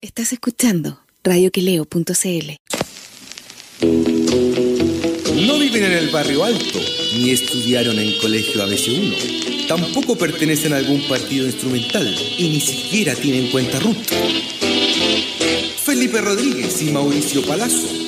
Estás escuchando radioqueleo.cl. No viven en el barrio alto, ni estudiaron en colegio ABC1. Tampoco pertenecen a algún partido instrumental y ni siquiera tienen cuenta RUT. Felipe Rodríguez y Mauricio Palazzo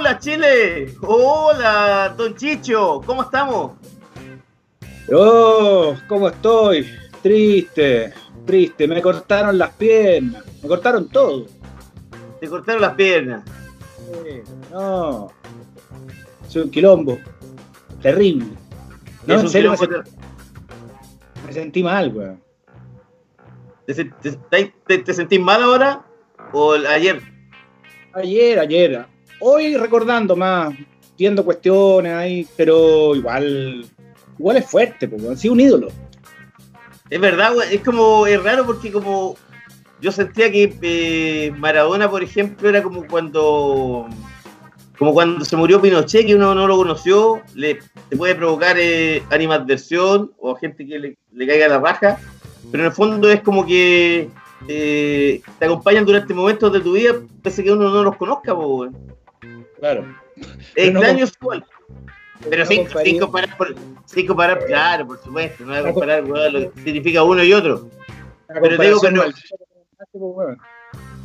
Hola Chile, hola Don Chicho, ¿cómo estamos? Oh, ¿cómo estoy? Triste, triste. Me cortaron las piernas, me cortaron todo. Te cortaron las piernas. No, soy un quilombo, terrible. No, Es en un serio, me, sentí, me sentí mal, weón. ¿Te, sentís mal ahora? ¿O ayer? Ayer, ayer. Hoy recordando más, viendo cuestiones ahí, pero igual, igual es fuerte, pues, weón. Sí, un ídolo. Es verdad, es como, es raro porque como yo sentía que eh, Maradona, por ejemplo, era como cuando como cuando se murió Pinochet, que uno no lo conoció, le, puede provocar eh, animadversión o gente que le, le caiga la raja, pero en el fondo es como que eh, te acompañan durante momentos de tu vida, pese a que uno no los conozca, po. Claro. Pero extraño igual. Pero no sin, sin comparar, por- sin comparar, claro, por supuesto, no voy a comparar weón, lo que significa uno y otro. Pero te digo que no.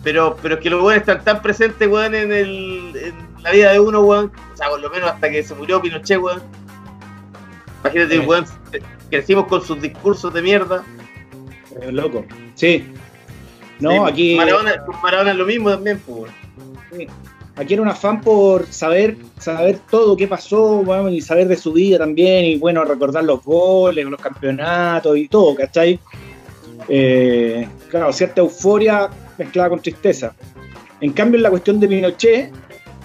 Pero, pero es que los weones están tan presentes, weón, en, el, en la vida de uno, weón. O sea, por lo menos hasta que se murió Pinochet, weón. Imagínate, Sí. weón, crecimos con sus discursos de mierda. Es loco. Sí. No, Sí, aquí. Maradona, Maradona es lo mismo también, pues, weón. Sí. Aquí era un afán por saber, saber todo qué pasó, bueno, y saber de su vida también, y bueno, recordar los goles, los campeonatos y todo, ¿cachai? Eh, claro, cierta euforia mezclada con tristeza. En cambio, en la cuestión de Pinochet,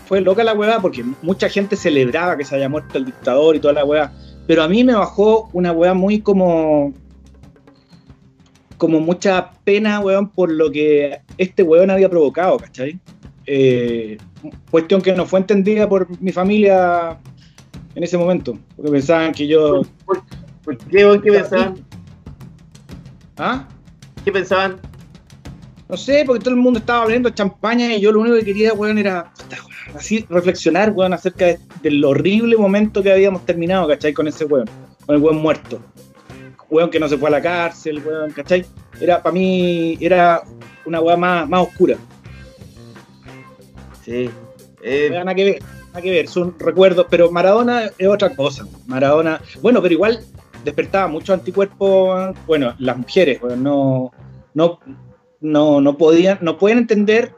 fue loca la hueá porque mucha gente celebraba que se haya muerto el dictador y toda la hueá, pero a mí me bajó una hueá muy como como mucha pena, weón, por lo que este weón había provocado, ¿cachai? Eh, cuestión que no fue entendida por mi familia en ese momento, porque pensaban que yo... ¿Por qué, weón? ¿Qué pensaban? ¿Ah? ¿Qué pensaban? No sé, porque todo el mundo estaba abriendo champaña y yo lo único que quería, weón, era weón, así reflexionar, weón, acerca de- del horrible momento que habíamos terminado, ¿cachai? Con ese weón, con el weón muerto. Weón que no se fue a la cárcel, weón, ¿cachai? Era, para mí, era una weá más, más oscura. Sí. Eh, Nada que ver, nada que ver, son recuerdos, pero Maradona es otra cosa. Maradona, bueno, pero igual despertaba muchos anticuerpos, bueno, las mujeres, bueno, no, no, no, no podían, no pueden entender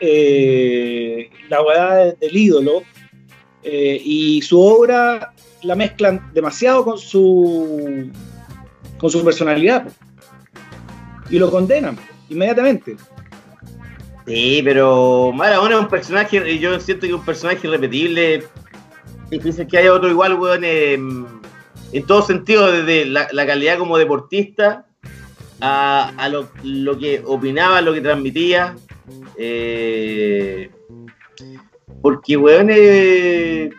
eh, la verdad del ídolo eh, y su obra la mezclan demasiado con su con su personalidad y lo condenan inmediatamente. Sí, pero Maradona es un personaje, yo siento que es un personaje irrepetible. Difícil que haya otro igual, weón, en, en todo sentido, desde la, calidad como deportista a, lo, que opinaba, lo que transmitía. Eh, porque, weón, eh,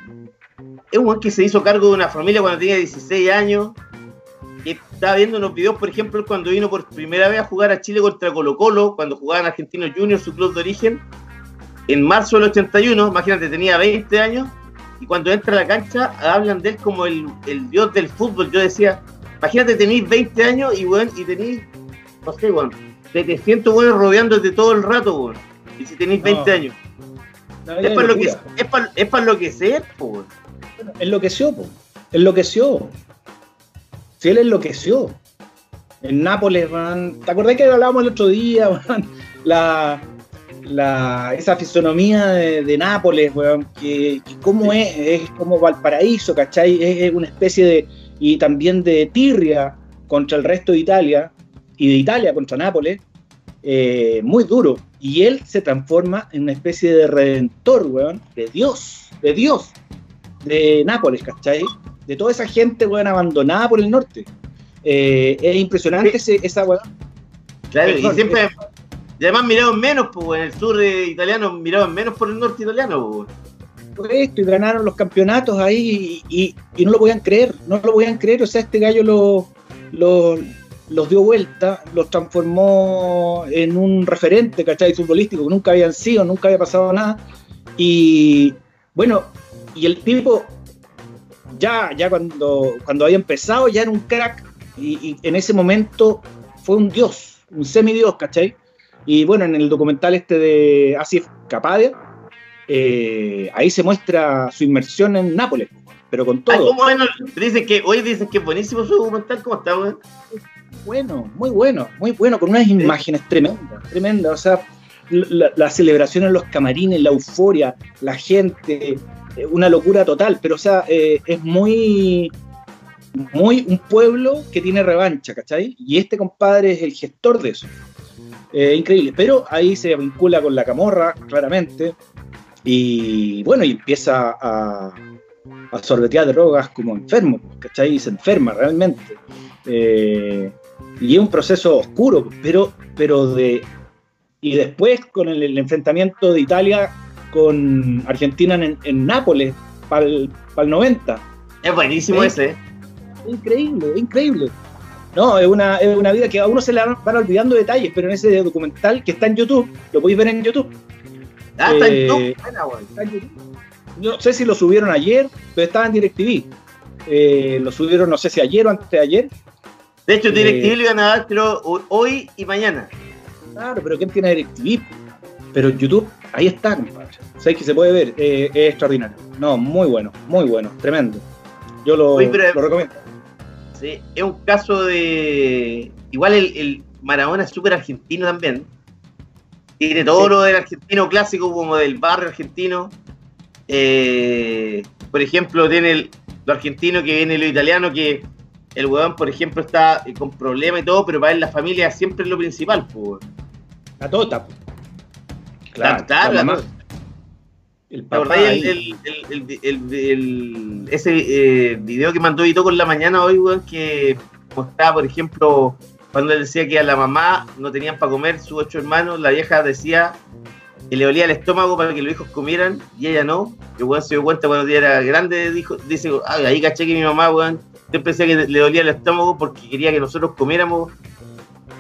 es un que se hizo cargo de una familia cuando tenía 16 años. Estaba viendo unos videos, por ejemplo, cuando vino por primera vez a jugar a Chile contra Colo Colo, cuando jugaban Argentinos Juniors, su club de origen, en marzo del 81, imagínate, tenía 20 años, y cuando entra a la cancha hablan de él como el, el dios del fútbol. Yo decía, imagínate, tenéis 20 años y, weón, y tenéis, no sé, weón, 700 weones rodeándote todo el rato, weón. Y si tenéis 20 No. años. No, Es para, lo que, es, para, es para enloquecer, po, enloqueció, po. enloqueció. Si él enloqueció. En Nápoles, man. ¿te acordás que hablábamos el otro día, man? La, la, esa fisonomía de, de Nápoles, weón, que, que cómo es, es como Valparaíso, ¿cachai? Es, es una especie de, y también de tirria contra el resto de Italia, y de Italia contra Nápoles, eh, muy duro. Y él se transforma en una especie de redentor, weón, de Dios, de Dios, de Nápoles, ¿cachai? De toda esa gente, weón, abandonada por el norte. Eh, es impresionante ese- esa weón. Claro, y siempre. Y además miraban menos, pues, en el sur eh, italiano miraban menos por el norte italiano, pues. fue esto y ganaron los campeonatos ahí y, y- y no lo podían creer, no lo podían creer, o sea, este gallo lo- lo- los dio vuelta, los transformó en un referente, ¿cachai? Futbolístico, que nunca habían sido, nunca había pasado nada. Y bueno, y el tipo, ya, ya cuando, cuando había empezado, ya era un crack, y, y en ese momento fue un dios, un semidios, ¿cachai? Y bueno, en el documental este de Asif Kapadia, eh, ahí se muestra su inmersión en Nápoles, pero con Ay, todo. ¿cómo bueno? Dicen que, hoy dicen que es buenísimo su documental, ¿cómo está, weón? bueno, muy bueno, muy bueno, con unas imágenes tremendas, tremendas. O sea, la, la celebración en los camarines, la euforia, la gente, una locura total. Pero, o sea, eh, es muy, muy un pueblo que tiene revancha, ¿cachai? Y este compadre es el gestor de eso. Eh, increíble. Pero ahí se vincula con la camorra, claramente. Y bueno, y empieza a, a sorbetear drogas como enfermo, ¿cachai? Y se enferma realmente. Eh, y es un proceso oscuro, pero, pero de. Y después con el enfrentamiento de Italia con Argentina en, en Nápoles, para el 90. Es buenísimo ese. ¿eh? Increíble, increíble. No, es una, es una vida que a uno se le van olvidando detalles, pero en ese documental que está en YouTube, lo podéis ver en YouTube. Ah, está en Eh, YouTube. Buena, weón. está en YouTube. No sé si lo subieron ayer, pero estaba en DirecTV. Eh, lo subieron, no sé si ayer o antes de ayer. De hecho, eh, DirecTV lo iban a dar, creo, hoy y mañana. Claro, pero ¿quién tiene DirecTV? Pero YouTube, ahí está, compadre. Sabéis que se puede ver, eh, es extraordinario. No, muy bueno, muy bueno, tremendo. Yo lo, pero- lo recomiendo. Sí, es un caso de. Igual el, el Maradona es súper argentino también. Tiene todo Sí. lo del argentino clásico, como del barrio argentino. Eh, por ejemplo, tiene el- lo argentino que viene lo italiano, que el weón, por ejemplo, está eh, con problemas y todo, pero para él la familia siempre es lo principal. Pues. La tota. Claro, claro, la la tota. El ¿Te papá. el, el, el, ese eh, video que mandó Vito con la mañana hoy, weón, que mostraba, por ejemplo, cuando él decía que a la mamá no tenían para comer, sus ocho hermanos, la vieja decía que le olía el estómago para que los hijos comieran y ella no. Y el weón se dio cuenta cuando ella era grande, dijo, dice, "Ah, ahí caché que mi mamá, weón, siempre decía que le dolía el estómago porque quería que nosotros comiéramos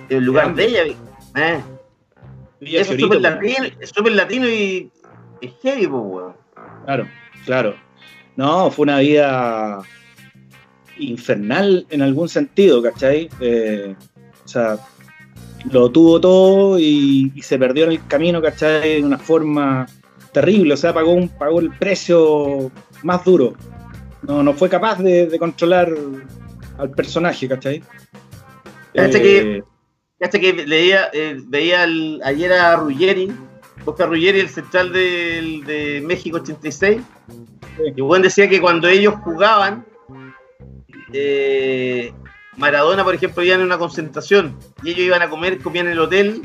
en lugar de ella. Eh. Eso es súper latino, latino y es heavy, weón. Claro, claro. No, fue una vida infernal en algún sentido, ¿cachai? Eh, o sea, lo tuvo todo y, y se perdió en el camino, ¿cachai? De una forma terrible, o sea, pagó, un, pagó el precio más duro. No, no fue capaz de, de controlar al personaje, ¿cachai? Cacha Eh, que- Hasta que leía, eh, veía el- ayer a Ruggeri, Oscar Ruggeri, el central del- de México 86, y Juan decía que cuando ellos jugaban, eh, Maradona, por ejemplo, iban en una concentración y ellos iban a comer, comían en el hotel,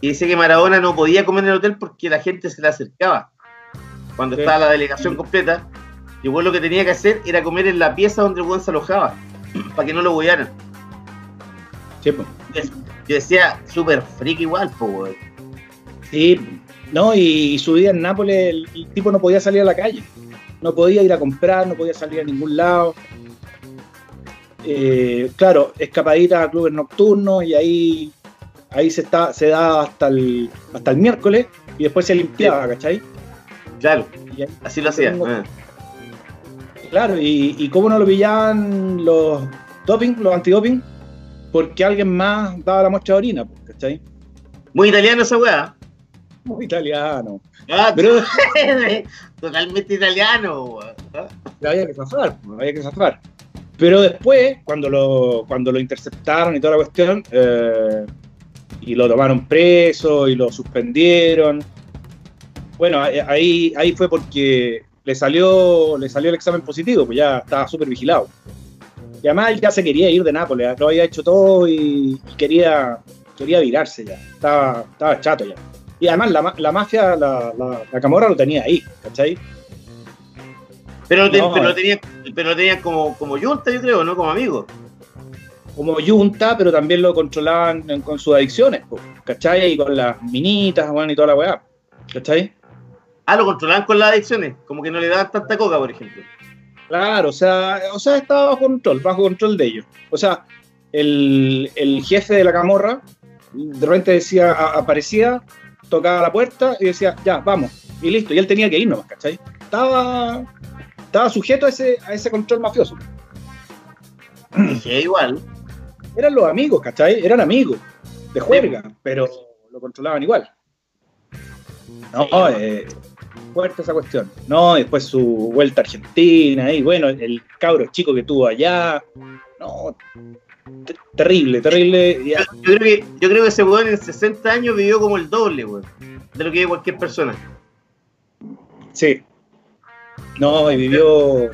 y dice que Maradona no podía comer en el hotel porque la gente se le acercaba cuando Sí. estaba la delegación completa. Y Juan lo que tenía que hacer era comer en la pieza donde Juan se alojaba, para que no lo huearan. sí. Yo decía, súper freak igual, po. Sí, no, y, su vida en Nápoles, el, el tipo no podía salir a la calle. No podía ir a comprar, no podía salir a ningún lado. Eh, claro, escapadita a clubes nocturnos y ahí, ahí se, está, se da hasta el, hasta el miércoles y después se limpiaba, ¿cachai? Claro, Y ahí- así lo hacía. Tengo- eh. claro, y, y cómo no lo pillaban los doping, los antidoping, porque alguien más daba la muestra de orina, ¿cachai? Muy italiano esa weá. Muy italiano. Ah, Pero totalmente italiano. Ah, había que zafar, había que zafar. Pero después, cuando lo, cuando lo interceptaron y toda la cuestión, eh, y lo tomaron preso y lo suspendieron, bueno, ahí- ahí, ahí fue porque le salió, le salió el examen positivo, pues ya estaba súper vigilado. Y además él ya se quería ir de Nápoles, lo había hecho todo y, y quería, quería virarse ya, estaba, estaba chato ya. Y además la, la mafia, la, la, la Camorra lo tenía ahí, ¿cachai? Pero, lo ten- No, pero, lo eh. tenían, lo tenían como, como yunta, yo creo, no como amigo. Como yunta, pero también lo controlaban con sus adicciones, ¿cachai? Y con las minitas, bueno, y toda la weá, ¿cachai? Ah, lo controlaban con las adicciones, como que no le daban tanta coca, por ejemplo. Claro, o sea, o sea, estaba bajo control, bajo control de ellos. O sea, el, el jefe de la camorra de repente decía, aparecía, tocaba la puerta y decía, ya, vamos, y listo, y él tenía que ir nomás, ¿cachai? Estaba, estaba sujeto a ese, a ese control mafioso. Dije, igual. Eran los amigos, ¿cachai? Eran amigos de juerga, pero lo controlaban igual. No, Sí. eh, fuerte esa cuestión. No, después su vuelta a Argentina, y bueno, el cabro chico que tuvo allá. No, terrible, terrible. Yo, creo que, yo creo que ese weón en 60 años vivió como el doble, weón, de lo que vive cualquier persona. sí. No, y vivió,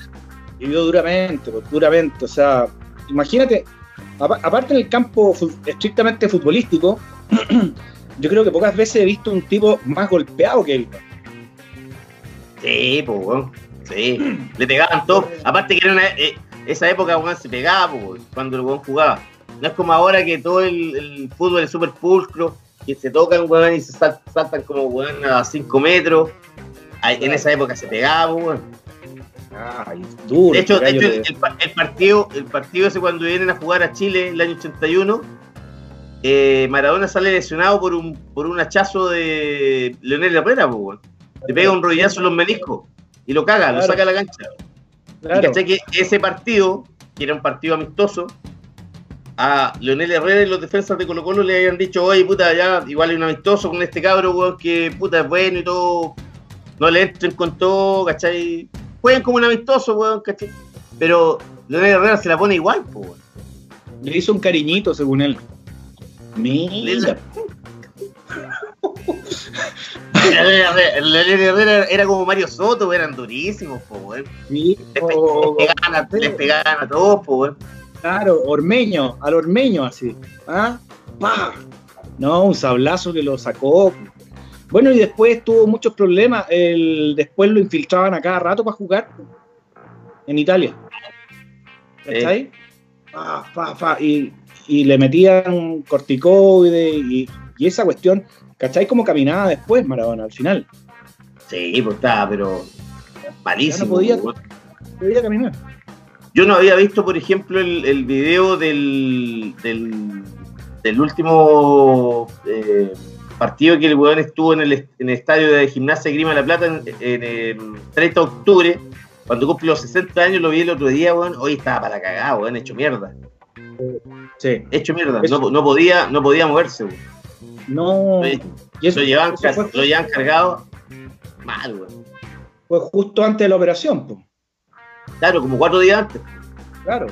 vivió duramente, pues, duramente. O sea, imagínate, apa- aparte en el campo estrictamente futbolístico, yo creo que pocas veces he visto un tipo más golpeado que él. Sí, pues. Sí. Le pegaban todos. Aparte que era una, eh, esa época, weón, se pegaba, weón, cuando el weón jugaba. No es como ahora que todo el, el fútbol es súper pulcro, que se tocan, weón, y se sal- saltan como, weón, a 5 metros. En esa época se pegaba, weón. Duro. De hecho, de este hecho de- el pa- el partido, el partido ese cuando vienen a jugar a Chile el año 81, eh, Maradona sale lesionado por un, por un hachazo de Leonel Herrera, weón. le pega un rodillazo en los meniscos y lo caga, lo saca a la cancha. Y cachai que ese partido, que era un partido amistoso, a Leonel Herrera y los defensas de Colo Colo le habían dicho, oye puta, ya igual hay un amistoso con este cabro, weón, que puta es bueno y todo, no le entren con todo, ¿cachai? Jueguen como un amistoso, weón, ¿cachai? Pero Leonel Herrera se la pone igual, po, weón. le hizo un cariñito según él. Mira, Leonel Herrera, era como Mario Soto, eran durísimos, po, sí, Les, o- pegaban a, les pegaban a todos, po, claro, ormeño, al ormeño así. ¿Ah? ¡Pah! No, un sablazo que lo sacó. Bueno, y después tuvo muchos problemas. El, después lo infiltraban a cada rato para jugar en Italia. ¿Cachai? Pa, pa, pa, y, y le metían corticoide y, y esa cuestión. ¿Cachai? Como caminaba después Maradona al final. Sí, pues estaba, pero malísimo. Ya no podía. Podía caminar. Yo no había visto, por ejemplo, el, el video del, del, del último eh, partido que el weón estuvo en el, en el estadio de Gimnasia de Grima de la Plata en, en el 30 de octubre, cuando cumple los 60 años, lo vi el otro día, weón. Hoy estaba para la cagada, weón, hecho mierda. Sí. Hecho mierda. No, no podía, no podía moverse, weón. No. Oye, y eso, Lo eso fue, lo llevaban cargado mal, weón. fue justo antes de la operación, pues. Claro, como cuatro días antes. Claro.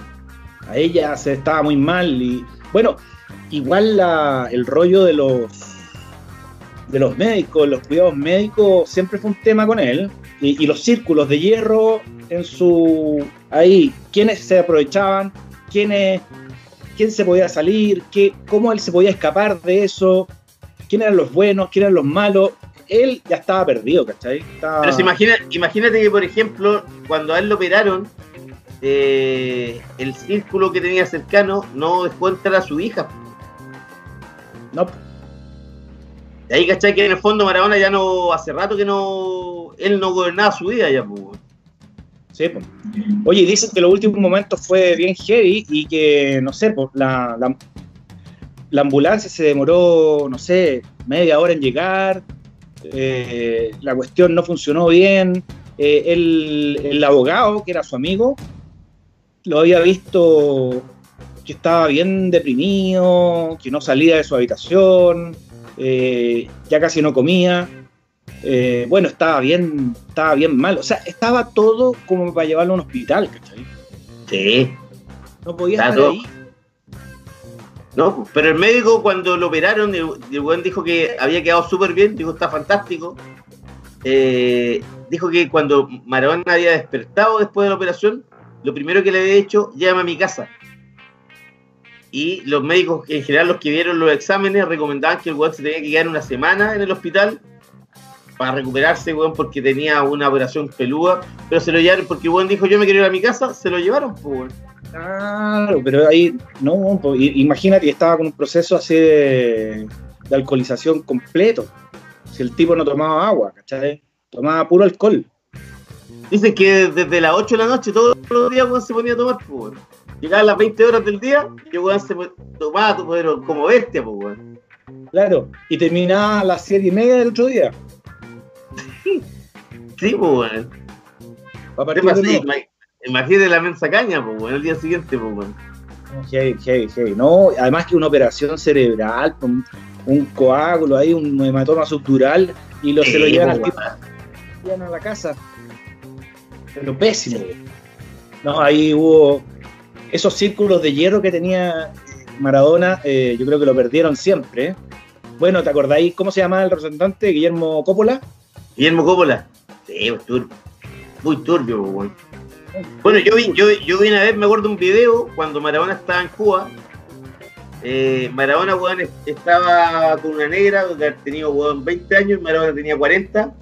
A ella se estaba muy mal y bueno, igual la, el rollo de los de los médicos, los cuidados médicos siempre fue un tema con él y, y los círculos de hierro en su ahí, quiénes se aprovechaban, quiénes quién se podía salir, qué, cómo él se podía escapar de eso, quién eran los buenos, quién eran los malos. Él ya estaba perdido, ¿cachai? Estaba- Pero se imagina, imagínate que, por ejemplo, cuando a él lo operaron, eh, el círculo que tenía cercano no dejó entrar a su hija. No, De ahí, ¿cachai? Que en el fondo Maradona ya no, hace rato que no, él no gobernaba su vida ya, pues. Sí, po. Oye, dicen que los últimos momentos fue bien heavy y que, no sé, pues, la, la, la ambulancia se demoró, no sé, media hora en llegar, eh, la cuestión no funcionó bien, eh, el, el abogado, que era su amigo, lo había visto que estaba bien deprimido, que no salía de su habitación, eh, ya casi no comía. Eh, bueno, estaba bien, estaba bien mal. O sea, estaba todo como para llevarlo a un hospital, ¿cachai? Sí. No podía estar ahí. No, pero el médico cuando lo operaron, el, weón dijo que había quedado súper bien, dijo está fantástico. Eh, dijo que cuando Maradona había despertado después de la operación, lo primero que le había hecho, llévame a mi casa. y los médicos, en general, los que vieron los exámenes, recomendaban que el weón se tenía que quedar una semana en el hospital para recuperarse, weón, porque tenía una operación peluda, pero se lo llevaron porque el weón dijo, yo me quiero ir a mi casa, se lo llevaron, pues. Claro, pero ahí, no, pues, imagínate, estaba con un proceso así de, de alcoholización completo. Si el tipo no tomaba agua, ¿cachai? Tomaba puro alcohol. Dicen que desde las 8 de la noche todos los días weón, se ponía a tomar, pues. Llegaban las 20 horas del día y weón se tomaba pero como bestia, pues. Claro, y terminaba a las siete y media del otro día. Sí, pues, weón. Pa' partir de así, nuevo. Ima- Imagínate la mensa caña, pues, weón, el día siguiente, pues, weón. Heavy, heavy, heavy. No, además que una operación cerebral, un, un coágulo ahí, un hematoma subdural, y lo, se lo llevan al llevan a la casa. Pero pésimo. No, ahí hubo esos círculos de hierro que tenía Maradona, eh, yo creo que lo perdieron siempre. Bueno, ¿te acordáis cómo se llamaba el representante? Guillermo Coppola. Guillermo Coppola. Sí, pues, turbio. Muy turbio, pues, weón. Bueno, yo vi, yo, yo vi una vez, me acuerdo un video, cuando Maradona estaba en Cuba. Eh, Maradona, weón, estaba con una negra, que había tenido, weón, 20 años, Maradona tenía 40.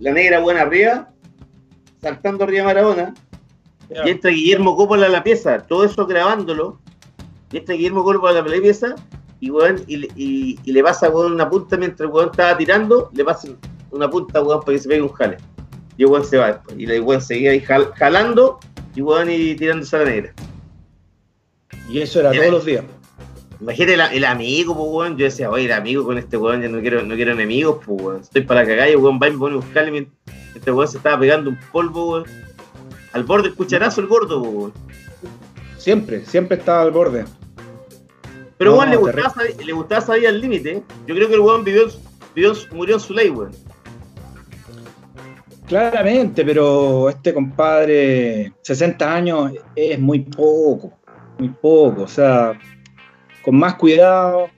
La negra, weón, arriba, saltando arriba Maradona. Y entra Guillermo Coppola a la pieza, todo eso grabándolo. Y entra Guillermo Coppola a la pieza y, weón, y, le- y- y le pasa weón, una punta mientras el weón estaba tirando, le pasa una punta weón, para que se pegue un jale. Y el weón se va después. Y el weón seguía ahí jal- jalando y weón y tirándose a la negra. Y eso era todos los días. Imagínate el, el amigo, pues weón. Yo decía, oye, el amigo con este weón, ya no quiero, no quiero enemigos, pues weón. Estoy para la cagada y el weón va y me pone a buscarle mientras este weón se estaba pegando un polvo, weón. Al borde del cucharazo el gordo, pues weón. Siempre, siempre estaba al borde. Pero No, weón, le gustaba, le gustaba salir al límite. Yo creo que el weón vivió, vivió, murió en su ley, weón. Claramente, pero este compadre, 60 años es muy poco, muy poco. O sea, con más cuidado,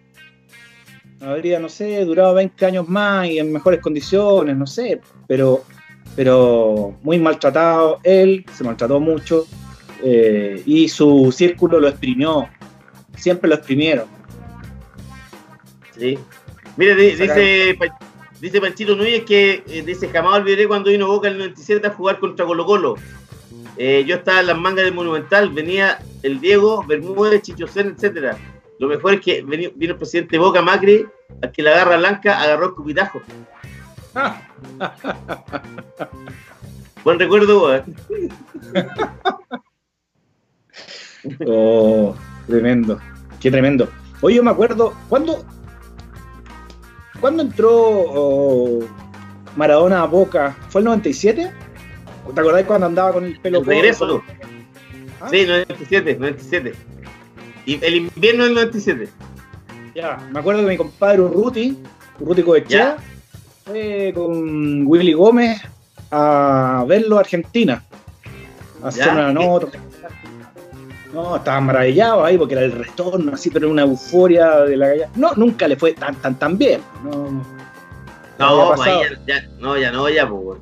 habría, no sé, durado 20 años más y en mejores condiciones, no sé, pero, pero muy maltratado. Él se maltrató mucho eh, y su círculo lo exprimió. Siempre lo exprimieron. Sí. Mire, dice, dice Panchito Núñez que eh, dice, jamás olvidaré cuando vino Boca en el 97 a jugar contra Colo Colo. Eh, yo estaba en las mangas del Monumental, venía el Diego, Bermúdez, Chicho Sen, etcétera. Lo mejor es que vino el presidente Boca Macri, al que la garra blanca agarró el cupitajo. Buen recuerdo, weón. Oh, tremendo, qué tremendo. Oye, yo me acuerdo, ¿cuándo, ¿cuándo entró oh, Maradona a Boca? ¿Fue el 97? ¿Te acordás cuando andaba con el pelo El regreso? ¿no? ¿Ah? Sí, 97, 97. Y el invierno del 97. Ya, me acuerdo que mi compadre Urruti, Urruti Coechea, Ya. fue con Willy Gómez a verlo a Argentina. A hacer Ya. una nota. No, estaban maravillados ahí porque era el retorno, así, pero una euforia de la galla. No, nunca le fue tan, tan, tan bien. No, No, pues ahí ya, ya- no, ya no, ya, pues,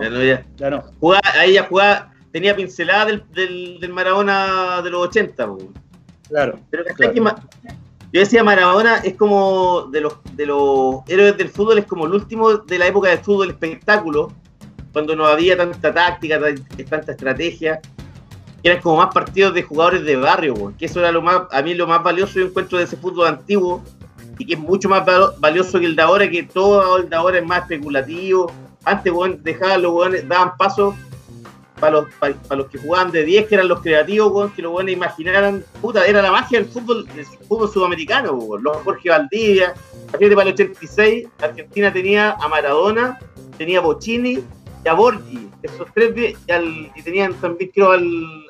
Ya no, ya. ya no. Jugaba, ahí ya jugaba, tenía pincelada del, del, del Maradona de los 80, po. Claro. pero ¿cachai Claro. que yo decía Maradona es como de los de los héroes del fútbol, es como el último de la época del fútbol espectáculo, cuando no había tanta táctica, tan- tanta estrategia, eran como más partidos de jugadores de barrio, que eso era lo más, a mí lo más valioso yo encuentro de ese fútbol antiguo, y que es mucho más valioso que el de ahora, que todo el de ahora es más especulativo. Antes, weón, dejaban los weones, daban pasos para los, para, los que jugaban de 10, que eran los creativos, que los weones imaginaran, puta, era la magia del fútbol, del fútbol sudamericano. Los Jorge Valdivia, para el 86, Argentina tenía a Maradona, tenía a Bocini y a Borgi, esos tres, de- y, al- y tenían también, creo, al,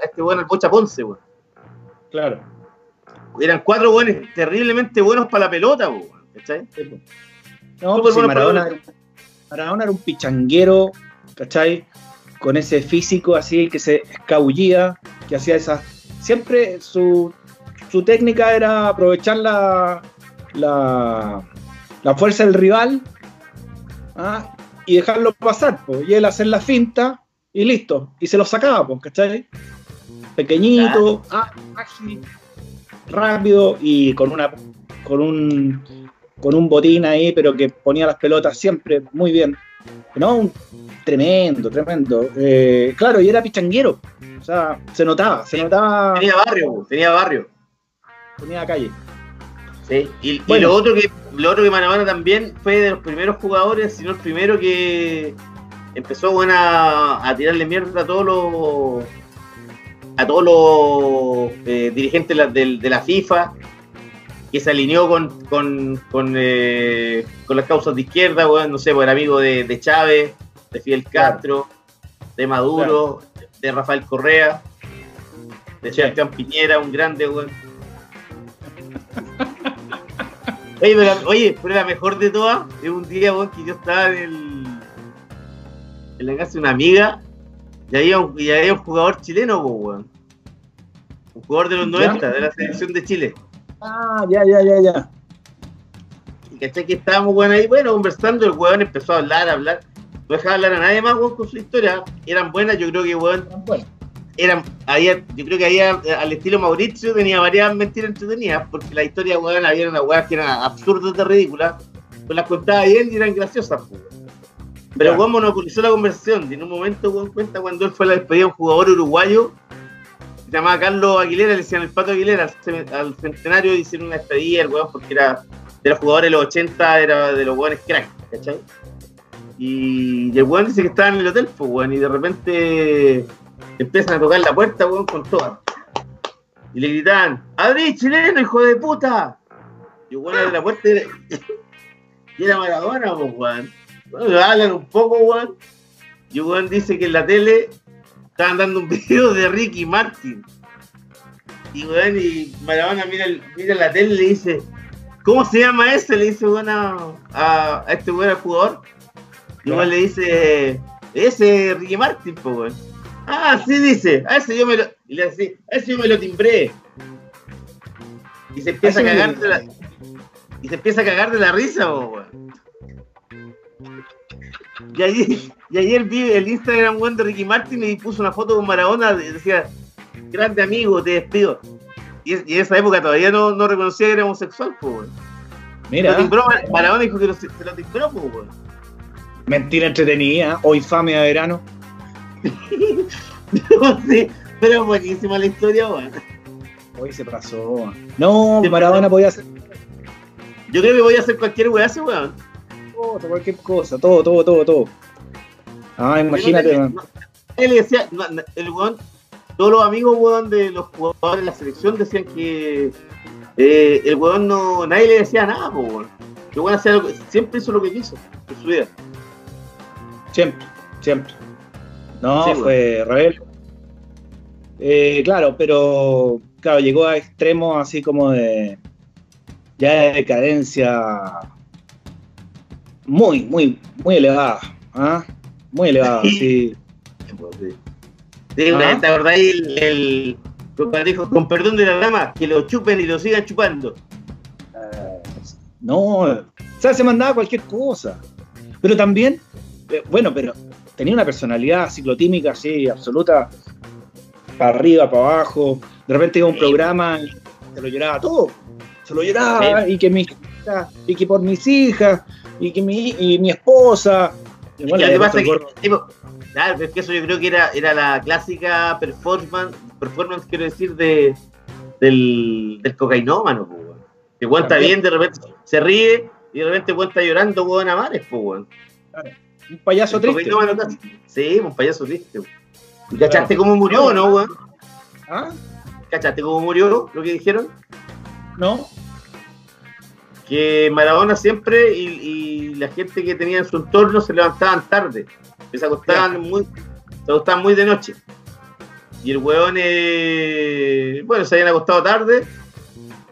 a este weón, al Bocha Ponce, weón. Claro. Eran cuatro weones terriblemente buenos para la pelota, weón, ¿cachai? No, pues bueno Maradona, para- Maradona era un pichanguero, ¿cachai? Con ese físico así que se escabullía, que hacía esas. Siempre su, su técnica era aprovechar la, la, la fuerza del rival ¿ah? Y dejarlo pasar, y él hacer la finta y listo, y se lo sacaba, pues, ¿cachai? Pequeñito, ágil, rápido y con una con un con un botín ahí, pero que ponía las pelotas siempre muy bien. No, un tremendo, tremendo. Eh, claro, y era pichanguero. O sea, se notaba, se notaba. Tenía barrio, tenía barrio. Tenía calle. Sí, y, lo otro que lo otro que Manamana también fue de los primeros jugadores, sino el primero que empezó bueno, a, tirarle mierda a todos los a todos los eh, dirigentes de la, FIFA que se alineó con, con, eh, las causas de izquierda, bueno, no sé, pues era amigo de, Chávez, de Fidel Castro, de Maduro, de Rafael Correa, de Sebastián Piñera, un grande, bueno. Oye, pero, oye, pero la mejor de todas es un día, bueno, que yo estaba en el en la casa de una amiga y había un, y había un jugador chileno, weón. Un jugador de los 90, de la selección de Chile. Ah, ya, ya, ya, ya. Y caché que estábamos, weón, ahí, bueno, conversando, el weón empezó a hablar, a hablar. No dejaba hablar a nadie más, weón, con su historia. Eran buenas, yo creo que, weón. Eran, había, yo creo que había, al estilo Mauricio, tenía varias mentiras entretenidas, porque la historia, weón, había una weá que era absurda de ridícula. Pues las contaba bien y eran graciosas, weón. Pero Juan monopolizó la conversación y en un momento Juan cuenta cuando él fue a la despedida de un jugador uruguayo se llamaba Carlos Aguilera, le decían el Pato Aguilera al centenario hicieron una despedida el weón porque era de los jugadores de los 80, era de los weones crack, ¿cachai? Y, el weón dice que estaba en el hotel, pues weón, y de repente empiezan a tocar la puerta, weón, con todas. Y le gritaban, ¡Abrí, chileno, hijo de puta! Y weón abre la puerta y era, Maradona, pues weón. Bueno, hablan un poco, weón. Y weón dice que en la tele estaban dando un video de Ricky Martin. Y weón, y Maradona mira, mira la tele y le dice, ¿cómo se llama ese? Le dice weón a, este weón jugador. Y weón le dice, ese Ricky Martin, pues weón. Ah, sí dice, a ese yo me lo. Y le dice, a ese yo me lo timbré. Y se empieza a cagar de la. Y se empieza a cagar de la risa, weón. Y ayer, vi el Instagram weón, de Ricky Martin y puso una foto con Maradona y decía, grande amigo, te despido. Y, en esa época todavía no, no reconocía que era homosexual, pues, Mira. Maradona dijo que lo, se lo timbró, pues, Mentira entretenida, o infamia de verano. no sé, pero buenísima la historia, weón. Hoy se pasó. No, Maradona podía hacer. Yo creo que voy a hacer cualquier weá ese weón cualquier cosa, todo, todo, todo, todo. Ah, imagínate, Él decía, el weón, todos los amigos, weón, de los jugadores de la selección decían que eh, el weón no, nadie le decía nada, weón. El weón hacía que, siempre hizo lo que quiso en su vida. Siempre, siempre. No, fue rebelde. Eh, claro, pero claro, llegó a extremos así como de ya de decadencia muy, muy, muy elevada. ¿ah? Muy elevada, sí. Sí, ¿Ah? ¿te acordáis el, el, dijo, con perdón de la dama, que lo chupen y lo sigan chupando? Eh, no, o sea, se mandaba cualquier cosa. Pero también, eh, bueno, pero tenía una personalidad ciclotímica así, absoluta, para arriba, para abajo. De repente iba a un programa y se lo lloraba todo. Se lo lloraba y que mi y que por mis hijas y que mi, y mi esposa. Y bueno, que pasa que, tipo, claro, es que eso yo creo que era, era la clásica performance, performance quiero decir, de, del, del cocainómano, pues, Que igual está bien, de repente se ríe y de repente igual está llorando, weón, a mares, pues, Un payaso triste. Sí, un payaso triste. ¿Cachaste cómo murió no, weón? ¿Ah? ¿Cachaste cómo murió lo que dijeron? No que Maradona siempre y, la gente que tenía en su entorno se levantaban tarde, se acostaban muy, se acostaban muy de noche. Y el weón, eh, bueno, se habían acostado tarde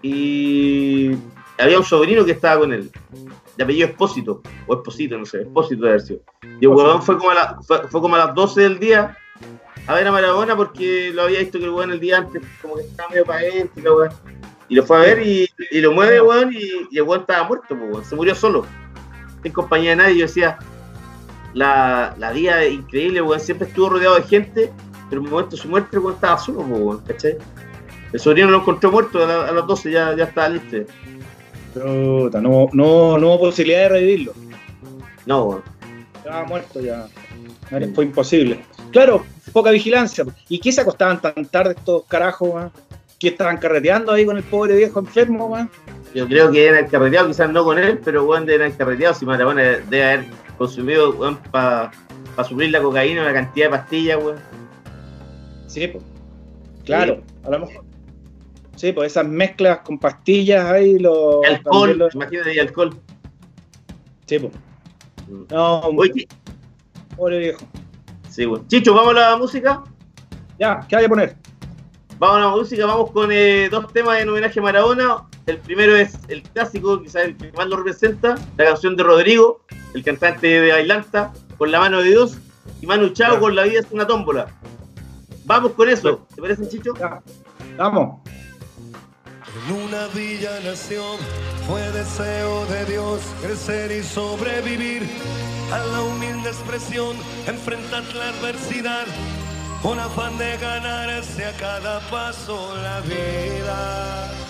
y había un sobrino que estaba con él, de apellido Espósito, o Esposito, no sé, Espósito de haber. Y el weón fue como, a fue, como a las 12 del día a ver a Maradona porque lo había visto que el weón el día antes como que estaba medio para adentro, y lo fue a ver y, lo mueve, weón, y, el weón estaba muerto, weón. Se murió solo. Sin compañía de nadie. Yo decía, la, la vida increíble, weón. Siempre estuvo rodeado de gente, pero en el momento de su muerte, el weón estaba solo, weón, ¿cachai? El sobrino lo encontró muerto a, la- a las 12, ya, ya está listo. Puta, no, no, no hubo posibilidad de revivirlo. No, weón. Estaba muerto ya. Fue imposible. Claro, poca vigilancia. ¿Y qué se acostaban tan tarde estos carajos, weón? ¿Qué estaban carreteando ahí con el pobre viejo enfermo, weón? Yo creo que haber carreteado, quizás no con él, pero weón haber carreteado. Si Maradona debe haber consumido, weón, para suplir la cocaína, una cantidad de pastillas, weón. Sí, pues. Claro, a lo mejor. Sí, pues esas mezclas con pastillas ahí, lo. Y alcohol, también lo- imagínate, y alcohol. Sí, pues. No, Oye, pobre viejo. sí, weón. Chicho, vamos a la música. Ya, ¿qué hay a poner? Vamos a la música, vamos con eh, dos temas en homenaje a Maradona. El primero es el clásico, quizás el que más lo representa, la canción de Rodrigo, el cantante de Bailanta, con la mano de Dios, y Manu Chao con La vida es una tómbola. Vamos con eso, ¿te parece, Chicho? Ya, vamos. En una villa nación fue deseo de Dios crecer y sobrevivir a la humilde expresión, enfrentar la adversidad con afán de ganarse a cada paso la vida.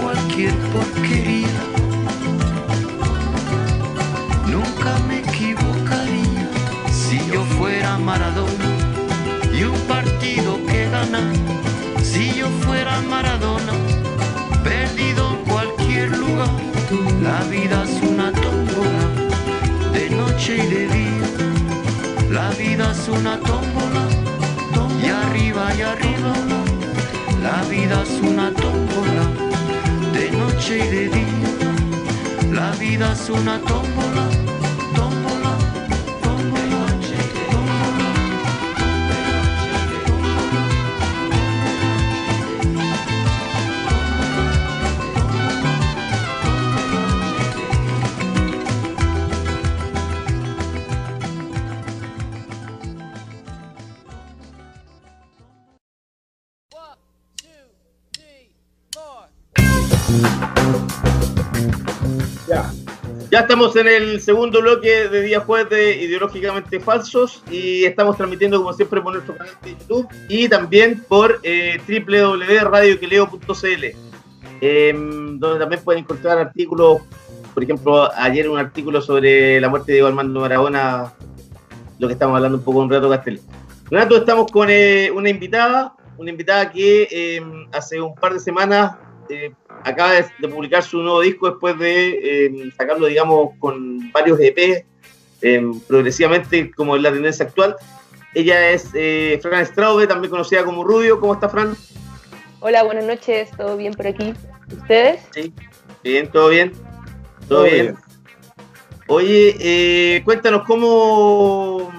cualquier porquería, nunca me equivocaría. Si yo fuera Maradona y un partido que ganar, si yo fuera Maradona, perdido en cualquier lugar, la vida es una tómbola, de noche y de día. La vida es una tómbola, y arriba y arriba. La vida es una tómbola, noche y de día. La vida es una tómbola, estamos en el segundo bloque de día jueves de Ideológicamente Falsos y estamos transmitiendo como siempre por nuestro canal de YouTube y también por eh, www.radioqueleo.cl em, donde también pueden encontrar artículos, por ejemplo, ayer un artículo sobre la muerte de Diego Armando Maradona, lo que estamos hablando un poco con Renato Castelli. Renato, estamos con eh, una invitada, una invitada que em, hace un par de semanas eh, acaba de, de publicar su nuevo disco después de eh, sacarlo, digamos, con varios EP, eh, progresivamente, como es la tendencia actual. Ella es eh, Fran Straube, también conocida como Rubio. ¿Cómo está, Fran? Hola, buenas noches, ¿todo bien por aquí? ¿Ustedes? Sí. Bien, todo bien. Todo, Todo bien. bien. Oye, eh, cuéntanos cómo,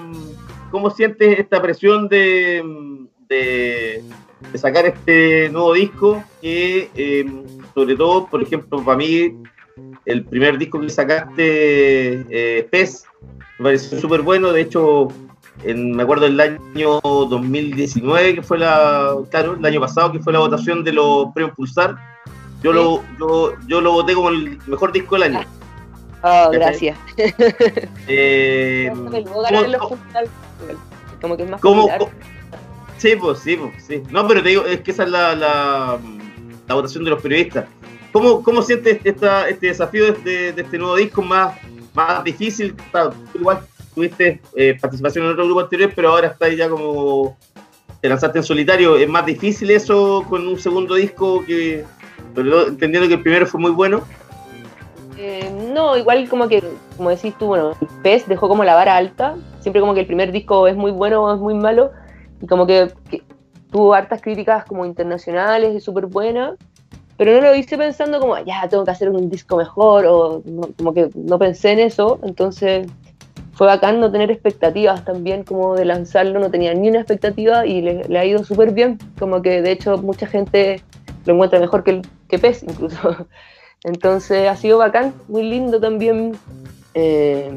cómo sientes esta presión de, de, de sacar este nuevo disco que, eh, sobre todo, por ejemplo, para mí, el primer disco que sacaste, eh, PES, me pareció súper bueno. De hecho, en- me acuerdo del año 2019, que fue la, claro, el año pasado, que fue la votación de los premios Pulsar. Yo, lo, yo, yo lo voté como el mejor disco del año. Oh, gracias. Eh, ¿cómo- Como que es más cómo- Sí, pues, sí, pues, sí. No, pero te digo, es que esa es la, la, la votación de los periodistas. ¿Cómo, cómo sientes esta, este desafío de este, de este nuevo disco más, más difícil? Tú igual tuviste eh, participación en otro grupo anterior, pero ahora estás ya como te lanzaste en solitario. ¿Es más difícil eso con un segundo disco que, todo entendiendo que el primero fue muy bueno? Eh, no, igual como que, como decís tú, bueno, el dejó como la vara alta. Siempre como que el primer disco es muy bueno o es muy malo. Y como que, que tuvo hartas críticas como internacionales y súper buenas. pero no lo hice pensando como, ya, tengo que hacer un disco mejor, o no- como que no pensé en eso, entonces fue bacán no tener expectativas también como de lanzarlo, no tenía ni una expectativa y le, ha ido súper bien, como que de hecho mucha gente lo encuentra mejor que, que PES incluso. Entonces ha sido bacán, muy lindo también. eh,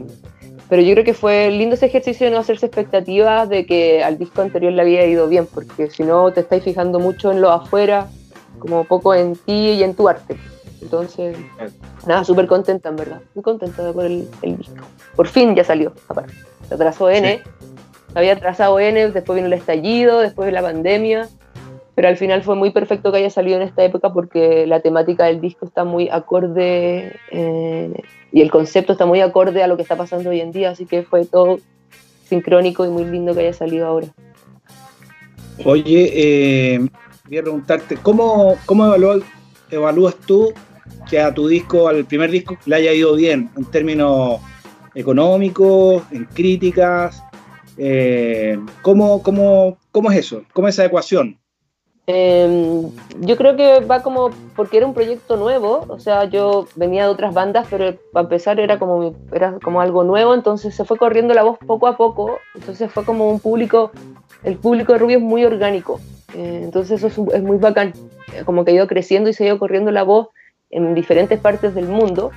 pero yo creo que fue lindo ese ejercicio de no hacerse expectativas de que al disco anterior le había ido bien, porque si no te estáis fijando mucho en lo afuera, como poco en ti y en tu arte. Entonces, nada, súper contenta en verdad, muy contenta por el, el disco. Por fin ya salió, aparte. Se atrasó N, se había atrasado N, después vino el estallido, después la pandemia, pero al final fue muy perfecto que haya salido en esta época porque la temática del disco está muy acorde eh, y el concepto está muy acorde a lo que está pasando hoy en día, así que fue todo sincrónico y muy lindo que haya salido ahora. Oye, eh, quería preguntarte, ¿cómo, cómo evalúas, tú que a tu disco, al primer disco, le haya ido bien en términos económicos, en críticas? Eh, ¿cómo, cómo, ¿Cómo es eso? ¿Cómo es esa ecuación? Eh, yo creo que va como porque era un proyecto nuevo, o sea, yo venía de otras bandas, pero para empezar era como, era como algo nuevo, entonces se fue corriendo la voz poco a poco, entonces fue como un público, el público de Rubio es muy orgánico, eh, entonces eso es muy bacán, eh, como que ha ido creciendo y se ha ido corriendo la voz en diferentes partes del mundo,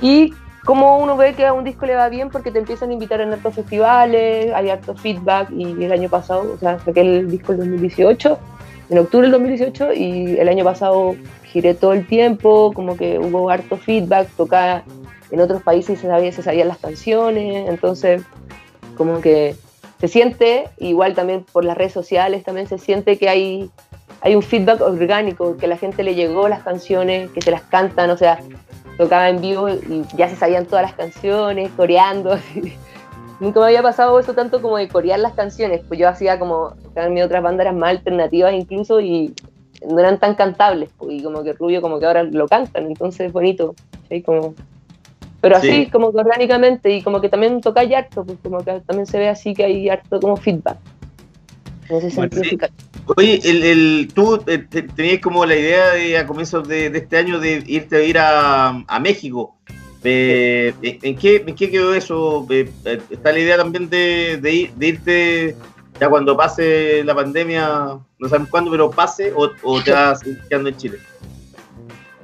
y como uno ve que a un disco le va bien porque te empiezan a invitar en hartos festivales, hay harto feedback, y el año pasado, o sea, saqué el disco en 2018, en octubre del 2018 y el año pasado giré todo el tiempo, como que hubo harto feedback, tocaba en otros países y se, sabía, se sabían las canciones, entonces como que se siente, igual también por las redes sociales, también se siente que hay, hay un feedback orgánico, que a la gente le llegó las canciones, que se las cantan, o sea, tocaba en vivo y ya se sabían todas las canciones, coreando, así. Nunca me había pasado eso tanto como de corear las canciones, pues yo hacía como, mi otras bandas eran más alternativas incluso y no eran tan cantables, pues, y como que Rubio como que ahora lo cantan, entonces es bonito, ¿sí? Como, pero así, Sí. como que orgánicamente y como que también toca harto, pues como que también se ve así que hay harto como feedback. En ese Bueno, sentido, sí. sí, ca- Oye, el, el- tú eh, te- tenías como la idea de a comienzos de, de este año de irte a ir a, a México. Eh, ¿en, qué, ¿En qué quedó eso? Eh, eh, ¿Está la idea también de, de ir- de irte ya cuando pase la pandemia, no sabemos cuándo, pero pase, o, o te vas quedando en Chile?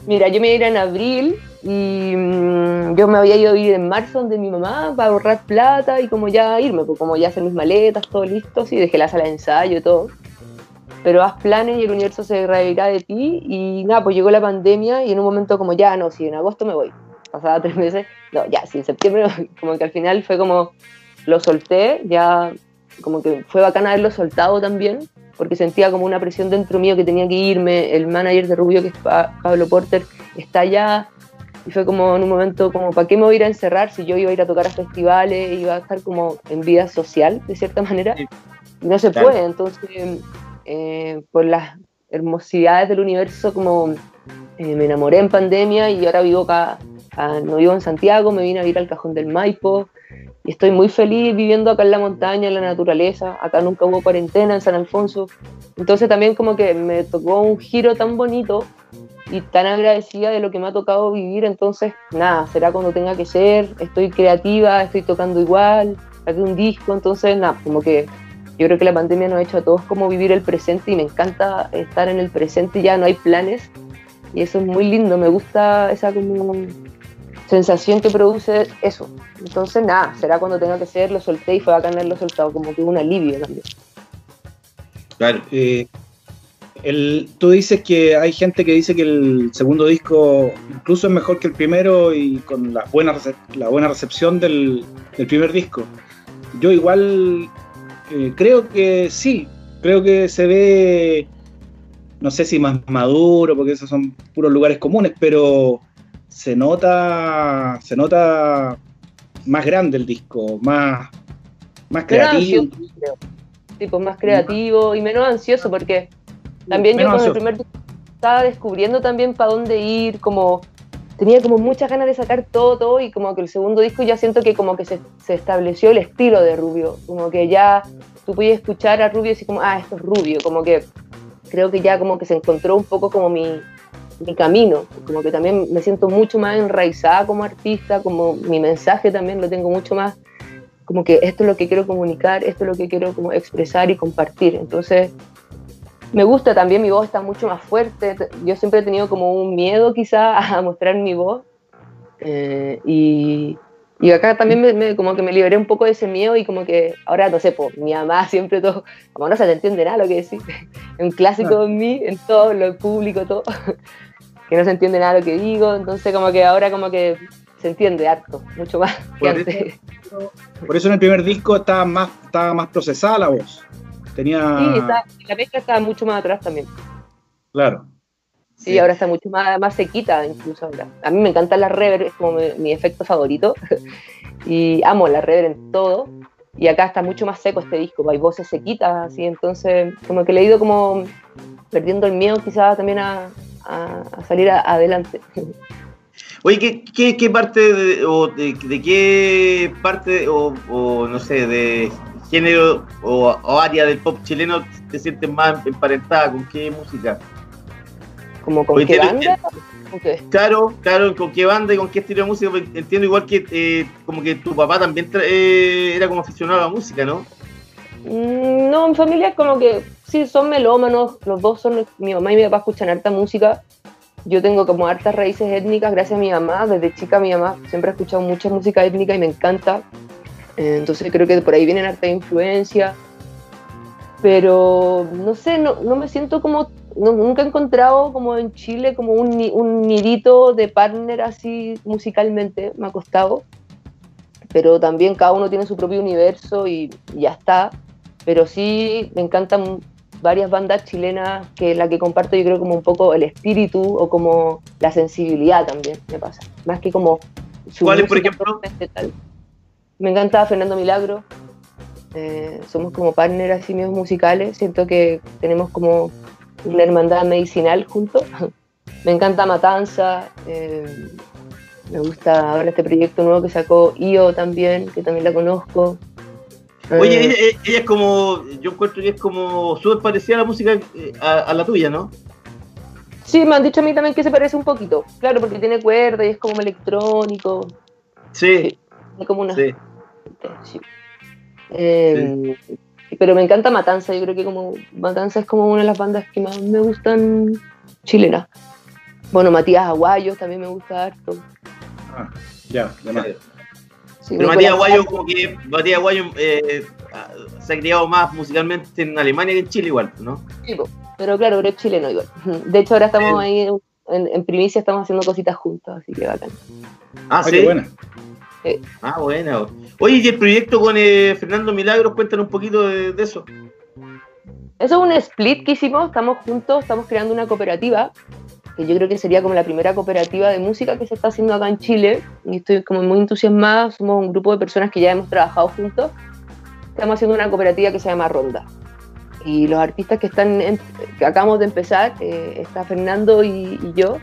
Mira, yo me iba a ir en abril y mm, yo me había ido a vivir en marzo donde mi mamá para ahorrar plata y como ya irme, pues como ya hacer mis maletas, todo listo, sí, dejé la sala de ensayo y todo. Pero haz planes y el universo se reirá de ti y nada, pues llegó la pandemia y en un momento como ya, no, si en agosto me voy. Pasaba tres meses, no, ya, si en septiembre, como que al final fue como, lo solté, ya como que fue bacán haberlo soltado también, porque sentía como una presión dentro mío que tenía que irme, el manager de Rubio, que es Pa- Pablo Porter, está allá, y fue como en un momento como, ¿para qué me voy a ir a encerrar si yo iba a ir a tocar a festivales, iba a estar como en vida social, de cierta manera? Sí. Y no se Claro. puede, entonces, eh, por las hermosidades del universo, como eh, me enamoré en pandemia y ahora vivo acá, ah, no vivo en Santiago, me vine a vivir al Cajón del Maipo, y estoy muy feliz viviendo acá en la montaña, en la naturaleza. Acá nunca hubo cuarentena en San Alfonso. Entonces también como que me tocó un giro tan bonito y tan agradecida de lo que me ha tocado vivir. Entonces, nada, será cuando tenga que ser. Estoy creativa, estoy tocando igual, saqué un disco. Entonces, nada, como que yo creo que la pandemia nos ha hecho a todos como vivir el presente y me encanta estar en el presente. Ya no hay planes y eso es muy lindo. Me gusta esa como sensación que produce eso. Entonces, nada, será cuando tenga que ser, lo solté y fue bacán haberlo soltado, como que un alivio también. Claro. Eh, el- tú dices que hay gente que dice que el segundo disco incluso es mejor que el primero y con la buena, la buena recepción del, del primer disco. Yo igual eh, creo que sí, creo que se ve, no sé si más maduro, porque esos son puros lugares comunes, pero se nota, se nota más grande el disco, más, más creativo. ansioso, creo. Sí, pues más creativo y menos ansioso, porque también Menos yo con el primer disco estaba descubriendo también para dónde ir, como tenía como muchas ganas de sacar todo, todo, y como que el segundo disco ya siento que como que se, se estableció el estilo de Rubio, como que ya tú puedes escuchar a Rubio y decir como, ah, esto es Rubio, como que creo que ya como que se encontró un poco como mi, mi camino, como que también me siento mucho más enraizada como artista, como mi mensaje también lo tengo mucho más, como que esto es lo que quiero comunicar, esto es lo que quiero como expresar y compartir. Entonces, me gusta también, mi voz está mucho más fuerte, yo siempre he tenido como un miedo quizá a mostrar mi voz. Eh, y, y acá también me, me- como que me liberé un poco de ese miedo y como que ahora, no sé, pues mi mamá siempre todo, como no se te entiende nada lo que decís, es un clásico en mí, en todo lo público, todo, que no se entiende nada lo que digo, entonces como que ahora como que se entiende harto, mucho más que Por eso en el primer disco estaba más, estaba más procesada la voz. Tenía. Sí, está- la mezcla está mucho más atrás también. Claro. Sí, ahora está mucho más, más sequita incluso ahora. A mí me encanta la reverb, es como mi, mi efecto favorito. y amo la reverb en todo. Y acá está mucho más seco este disco, hay voces sequitas, así, entonces como que le he ido como perdiendo el miedo quizás también a, a- salir adelante. Oye, ¿qué, qué, qué parte de, o de, qué parte o, no sé, de género o área del pop chileno te sientes más emparentada? ¿Con qué música? Como con qué banda, ¿Con qué? Claro, claro, ¿con qué banda y con qué estilo de música? Porque Entiendo igual que eh, como que tu papá también eh, era como aficionado a la música, ¿no? Mm, No, mi familia es como que sí, son melómanos, los dos son, mi mamá y mi papá escuchan harta música. Yo tengo como hartas raíces étnicas gracias a mi mamá. Desde chica mi mamá siempre ha escuchado mucha música étnica y me encanta. Eh, Entonces creo que por ahí vienen harta influencia. Pero no sé, no, no me siento como, no- nunca he encontrado como en Chile como un, un nidito de partner así musicalmente, me ha costado pero también cada uno tiene su propio universo y y ya está. Pero sí me encantan varias bandas chilenas que la que comparto yo creo como un poco el espíritu o como la sensibilidad también me pasa, más que como su ¿Cuáles, por música ejemplo? tal. Me encanta Fernando Milagro, eh, somos como partners así medios musicales, siento que tenemos como una hermandad medicinal juntos. Me encanta Matanza, eh, me gusta ahora este proyecto nuevo que sacó IO también, que también la conozco. Oye, Eh, ella, ella es como, yo encuentro que es como súper parecida a la música eh, a, a la tuya, ¿no? Sí, me han dicho a mí también que se parece un poquito. Claro, porque tiene cuerda y es como electrónico. Sí, Es como una. sí. sí. Eh, Pero me encanta Matanza. Yo creo que como Matanza es como una de las bandas que más me gustan chilenas. Bueno, Matías Aguayo también me gusta harto. Ah, ya, de más. Sí, Pero Matías Guayo, Castro. como que Matías Guayo eh, se ha criado más musicalmente en Alemania que en Chile igual, ¿no? Sí, pero claro, eres chileno igual. De hecho, ahora estamos ahí en, en primicia, estamos haciendo cositas juntos, así que bacán. Ah, Ah, sí. qué buena. Ah, buena. Oye, y el proyecto con eh, Fernando Milagros, cuéntanos un poquito de, de eso. Eso es un split que hicimos, estamos juntos, estamos creando una cooperativa, que yo creo que sería como la primera cooperativa de música que se está haciendo acá en Chile, y estoy como muy entusiasmada, somos un grupo de personas que ya hemos trabajado juntos, estamos haciendo una cooperativa que se llama Ronda. Y los artistas que están en- que acabamos de empezar, eh, está Fernando y, y yo.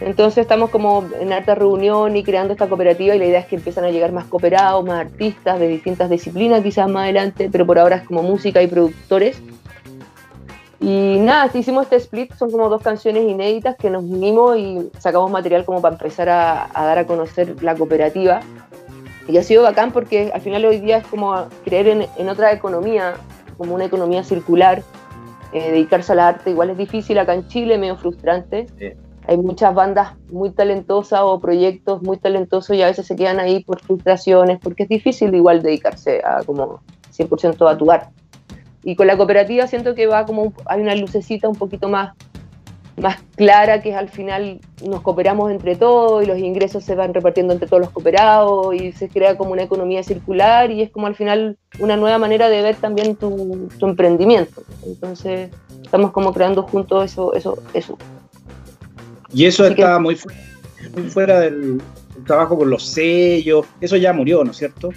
Entonces estamos como en harta reunión y creando esta cooperativa y la idea es que empiezan a llegar más cooperados, más artistas de distintas disciplinas quizás más adelante, pero por ahora es como música y productores. Y nada, hicimos este split, son como dos canciones inéditas que nos unimos y sacamos material como para empezar a, dar a conocer la cooperativa. Y ha sido bacán porque al final hoy día es como creer en, en otra economía, como una economía circular. Eh, dedicarse al arte igual es difícil acá en Chile, medio frustrante. Sí. Hay muchas bandas muy talentosas o proyectos muy talentosos y a veces se quedan ahí por frustraciones, porque es difícil igual dedicarse a como 100% a tu arte. Y con la cooperativa siento que va como, hay una lucecita un poquito más, más clara, que es al final nos cooperamos entre todos y los ingresos se van repartiendo entre todos los cooperados y se crea como una economía circular y es como al final una nueva manera de ver también tu, tu emprendimiento. Entonces estamos como creando juntos eso, eso, eso. Y eso Así que- está muy, fu- muy fuera del, del trabajo con los sellos. Eso ya murió, ¿no es cierto?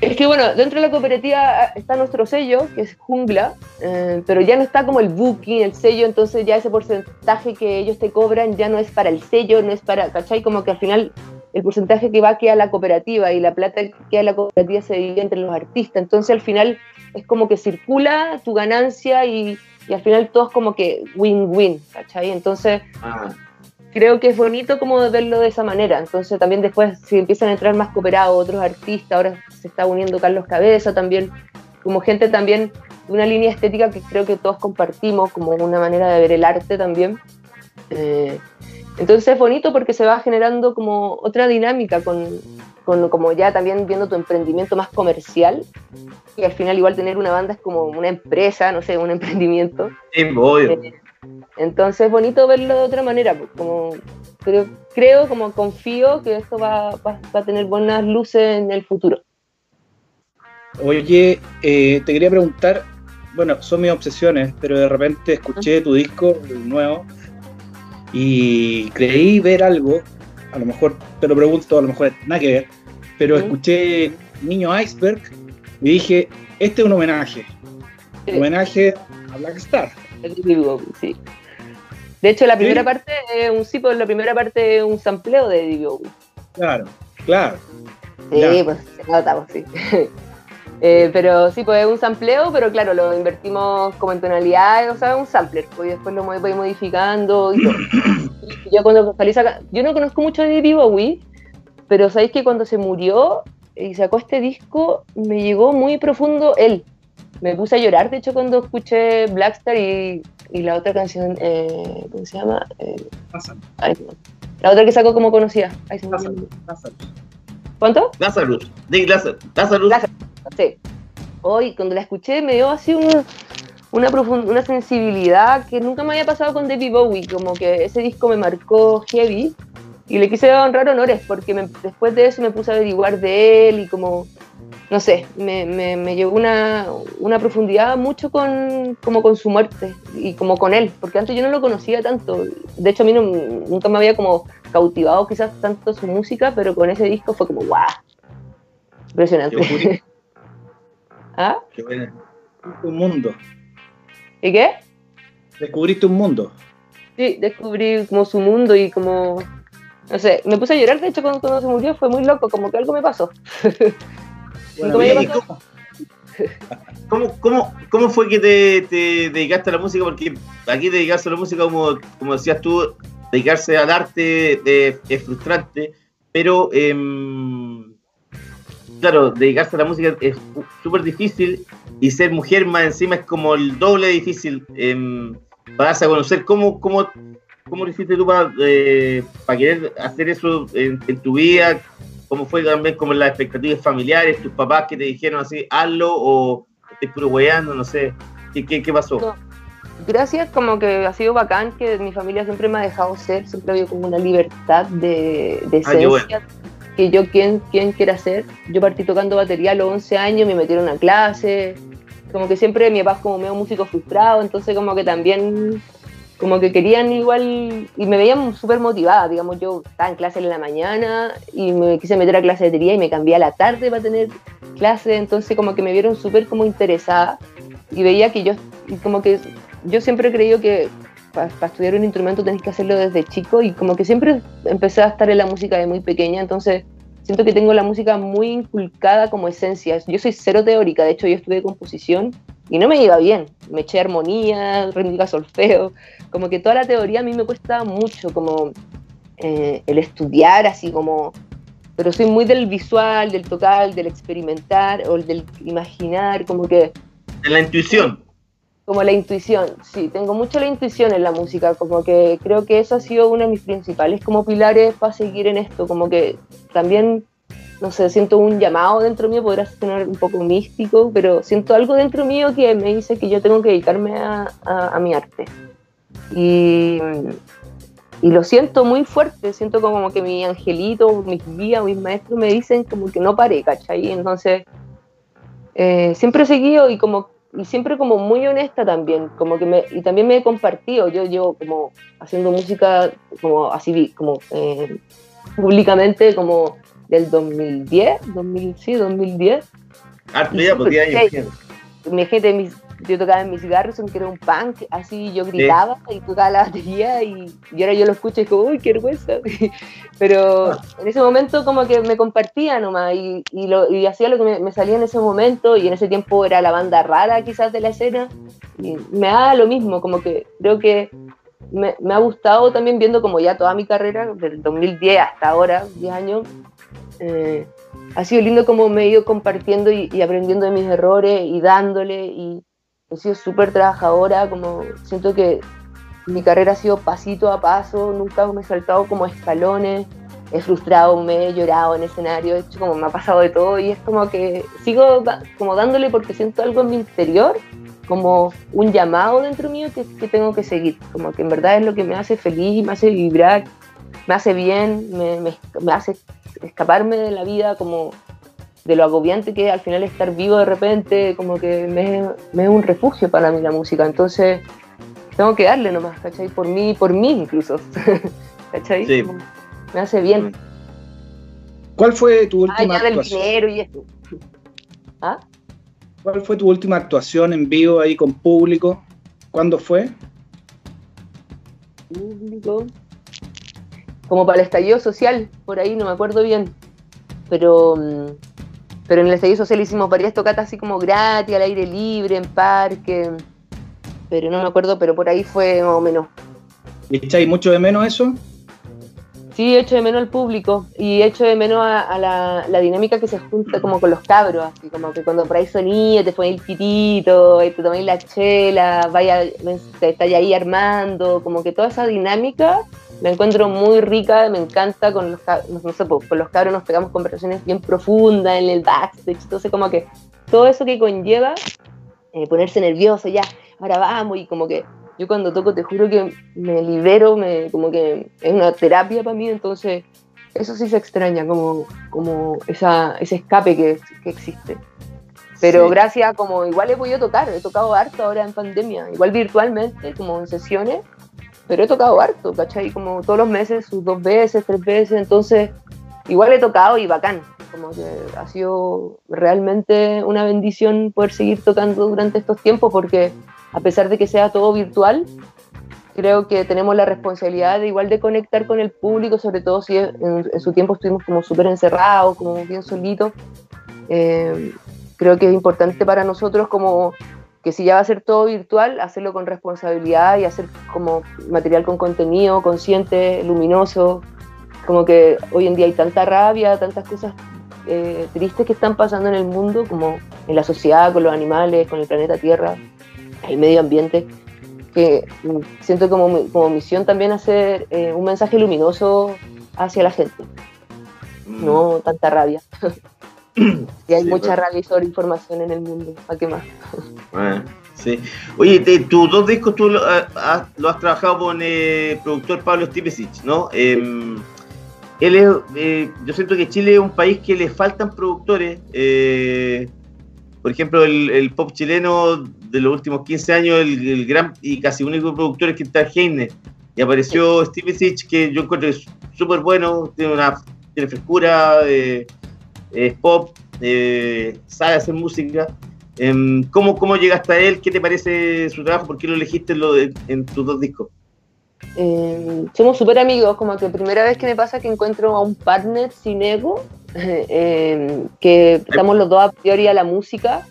Es que bueno, dentro de la cooperativa está nuestro sello, que es Jungla, eh, pero ya no está como el booking, el sello, entonces ya ese porcentaje que ellos te cobran ya no es para el sello, no es para, ¿cachai? Como que al final el porcentaje que va queda a la cooperativa y la plata que queda a la cooperativa se divide entre los artistas, entonces al final es como que circula tu ganancia y, y al final todos como que win-win, ¿cachai? Entonces Ah, creo que es bonito como verlo de esa manera. Entonces también después si empiezan a entrar más cooperados otros artistas, ahora se está uniendo Carlos Cabeza también, como gente también de una línea estética que creo que todos compartimos, como una manera de ver el arte también. Eh, entonces es bonito porque se va generando como otra dinámica con, con como ya también viendo tu emprendimiento más comercial y al final igual tener una banda es como una empresa, no sé, un emprendimiento. sí, obvio. Eh, Entonces es bonito verlo de otra manera, pues, como creo, creo, como confío que esto va, va- va a tener buenas luces en el futuro. Oye, eh, te quería preguntar, bueno, son mis obsesiones, pero de repente escuché tu disco el nuevo y creí ver algo, a lo mejor te lo pregunto, a lo mejor nada que ver, pero escuché Niño Iceberg y dije, este es un homenaje, Sí. homenaje a Black Star. Sí. De hecho, la primera ¿Sí? parte es un sí, pues la primera parte es un sampleo de David Bowie. Claro, claro. Sí, pues se nota, pues, sí. Eh, pero sí, pues es un sampleo, pero claro, lo invertimos como en tonalidades, o sea, un sampler, pues y después lo voy modificando y todo. Y yo cuando salí yo no conozco mucho de David Bowie, pero sabéis que cuando se murió y sacó este disco, me llegó muy profundo él. Me puse a llorar, de hecho, cuando escuché Blackstar y, y la otra canción, eh, ¿cómo se llama? Eh, Pásalo, ay, no. La otra que sacó como. Ay, se pásalo. ¿Cuánto? Lazarus, Dick Lazarus, Lazarus, Lazarus. Sí. Hoy, cuando la escuché, me dio así un- una, profund- una sensibilidad que nunca me había pasado con David Bowie. Como que ese disco me marcó heavy y le quise honrar honores porque me- después de eso me puse a averiguar de él y como, no sé, me, me, me llegó una, una profundidad mucho con, como con su muerte y como con él, porque antes yo no lo conocía tanto. De hecho, a mí no- nunca me había como cautivado quizás tanto su música, pero con ese disco fue como, ¡guau! Impresionante. Qué. ¿Ah? Qué. Un mundo. ¿Y qué? Descubriste un mundo. Sí, descubrí como su mundo y como, no sé, me puse a llorar, de hecho, cuando, cuando se murió fue muy loco, como que algo me pasó. Bueno, oye. ¿Cómo, cómo, cómo fue que te, te dedicaste a la música? Porque aquí dedicarse a la música, como, como decías tú, dedicarse al arte eh, es frustrante, pero em, claro, dedicarse a la música es súper difícil y ser mujer más encima es como el doble difícil. para darse a conocer cómo, cómo, cómo lo hiciste tú para, eh, para querer hacer eso en, en tu vida, cómo fue también como las expectativas familiares, tus papás que te dijeron así, hazlo o estoy puro weyando, no sé, ¿qué, qué, qué pasó? No. Gracias, como que ha sido bacán que mi familia siempre me ha dejado ser, siempre ha habido como una libertad de, de Ah, bueno. esencia, que yo quien, quien quiera ser. Yo partí tocando batería a los 11 años, me metieron a clase, como que siempre mi papá es como medio músico frustrado, entonces como que también como que querían igual y me veían súper motivada, digamos, yo estaba en clase en la mañana y me quise meter a clase de batería y me cambié a la tarde para tener clase, entonces como que me vieron súper como interesada y veía que yo, como que yo siempre he creído que para estudiar un instrumento tenés que hacerlo desde chico y como que siempre empecé a estar en la música de muy pequeña, entonces siento que tengo la música muy inculcada como esencia. Yo soy cero teórica, de hecho yo estudié composición y no me iba bien. Me eché armonía, rítmica, solfeo, como que toda la teoría a mí me cuesta mucho, como eh, el estudiar así como... Pero soy muy del visual, del tocar, del experimentar o del imaginar, como que En la intuición. como la intuición, sí, tengo mucho la intuición en la música, como que creo que eso ha sido uno de mis principales como pilares para seguir en esto, como que también, no sé, siento un llamado dentro mío, podrá sonar un poco místico, pero siento algo dentro mío que me dice que yo tengo que dedicarme a, a- mi arte. Y, y lo siento muy fuerte, siento como que mi angelito, mis guías, mis maestros me dicen como que no pare, ¿cachai? Entonces, eh, siempre he seguido y como y siempre como muy honesta también, como que y también me he compartido, yo llevo como haciendo música como así, como eh, públicamente como del 2010, 2000, sí, 2010, Harto ya, pues 10 años. Sí. mi gente, mis yo tocaba en Miss Garrison, que era un punk, así yo gritaba y tocaba la batería y, y ahora yo lo escucho y digo, uy, qué vergüenza. Pero en ese momento como que me compartía nomás y, y, lo, y hacía lo que me, me salía en ese momento y en ese tiempo era la banda rara quizás de la escena y me da lo mismo, como que creo que me, me ha gustado también viendo como ya toda mi carrera, del 2010 hasta ahora, 10 años, eh, ha sido lindo como me he ido compartiendo y, aprendiendo de mis errores y dándole y he sido súper trabajadora, como siento que mi carrera ha sido pasito a paso, nunca me he saltado como escalones, he frustrado, me he llorado en escenario, he hecho como me ha pasado de todo y es como que sigo como dándole porque siento algo en mi interior, como un llamado dentro mío que, que tengo que seguir, como que en verdad es lo que me hace feliz, me hace vibrar, me hace bien, me- me hace escaparme de la vida como de lo agobiante que es al final estar vivo de repente, como que me, me es un refugio para mí la música, entonces tengo que darle nomás, ¿cachai? Por mí, por mí incluso, ¿cachai? Sí. Me hace bien. ¿Cuál fue tu Ah, última del actuación? dinero y esto. ¿Ah? ¿Cuál fue tu última actuación en vivo ahí con público? ¿Cuándo fue? público. Como para el estallido social, por ahí, no me acuerdo bien. Pero, mm, pero en el estallido social hicimos varias tocatas así como gratis, al aire libre, en parque. Pero no me acuerdo, pero por ahí fue más o menos. ¿Echáis mucho de menos eso? Sí, echo de menos al público y echo de menos a, a la, la dinámica que se junta como con los cabros, así como que cuando por ahí sonía, te ponéis el pitito, te tomáis la chela, vaya, te estáis ahí armando, como que toda esa dinámica la encuentro muy rica, me encanta, con los, no sé, con los cabros nos pegamos conversaciones bien profundas en el backstage, entonces como que todo eso que conlleva eh, ponerse nervioso, ya, ahora vamos, y como que yo cuando toco te juro que me libero, me, como que es una terapia para mí, entonces eso sí se extraña, como, como esa, ese escape que, que existe. Pero Sí. gracias, como igual he podido tocar, he tocado harto ahora en pandemia, igual virtualmente, como en sesiones, pero he tocado harto, ¿cachai? Como todos los meses, sus dos veces, tres veces, entonces igual he tocado y bacán, como ha sido realmente una bendición poder seguir tocando durante estos tiempos porque a pesar de que sea todo virtual, creo que tenemos la responsabilidad de igual de conectar con el público, sobre todo si en, en su tiempo estuvimos como súper encerrados, como bien solitos. Eh, creo que es importante para nosotros como que si ya va a ser todo virtual, hacerlo con responsabilidad y hacer como material con contenido, consciente, luminoso, como que hoy en día hay tanta rabia, tantas cosas eh, tristes que están pasando en el mundo, como en la sociedad, con los animales, con el planeta Tierra, el medio ambiente, que mm, siento como, como misión también hacer eh, un mensaje luminoso hacia la gente, Mm. no tanta rabia. y hay Sí, mucha pues. rabia y sobreinformación en el mundo, ¿para qué más? Ah, sí. Oye, te- tus dos discos tú lo, ah, ah, lo has trabajado con el productor Pablo Stipesic, ¿no? Em, él es, eh, yo siento que Chile es un país que le faltan productores. eh, por ejemplo, el, el pop chileno de los últimos 15 años, el, el gran y casi único productor es Quintal Heine. Y apareció Stipesic, que yo encuentro que es súper bueno, tiene una tiene frescura, eh, es pop, eh, sabe hacer música. Em, ¿cómo, ¿Cómo llegaste a él? ¿Qué te parece su trabajo? ¿Por qué lo elegiste en, lo de- en tus dos discos? Eh, somos súper amigos, como que primera vez que me pasa que encuentro a un partner sin ego, eh, que estamos los dos a priori a la música,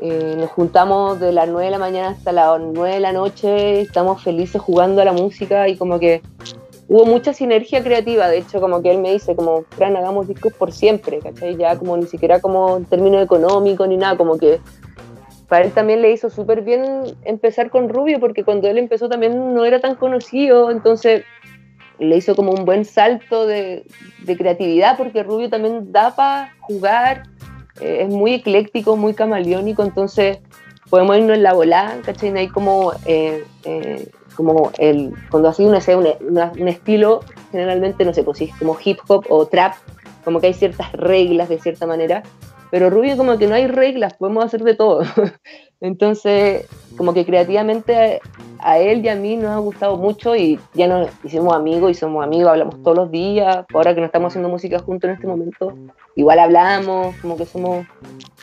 eh, nos juntamos de las 9 de la mañana hasta las 9 de la noche, estamos felices jugando a la música y como que hubo mucha sinergia creativa, de hecho como que él me dice como, Fran, hagamos discos por siempre, ¿cachai? Ya como ni siquiera como en términos económicos ni nada, como que para él también le hizo súper bien empezar con Rubio, porque cuando él empezó también no era tan conocido, entonces le hizo como un buen salto de, creatividad, porque Rubio también da para jugar, eh, es muy ecléctico, muy camaleónico, entonces podemos irnos en la volada, ¿cachai? No hay como, eh, eh, como el, cuando así uno hace un, una- un estilo, generalmente, no sé, pues si es como hip hop o trap, como que hay ciertas reglas de cierta manera, pero Rubio como que no hay reglas, podemos hacer de todo. Entonces, como que creativamente a él y a mí nos ha gustado mucho y ya nos hicimos amigos y somos amigos, hablamos todos los días, ahora que no estamos haciendo música juntos en este momento, igual hablamos, como que somos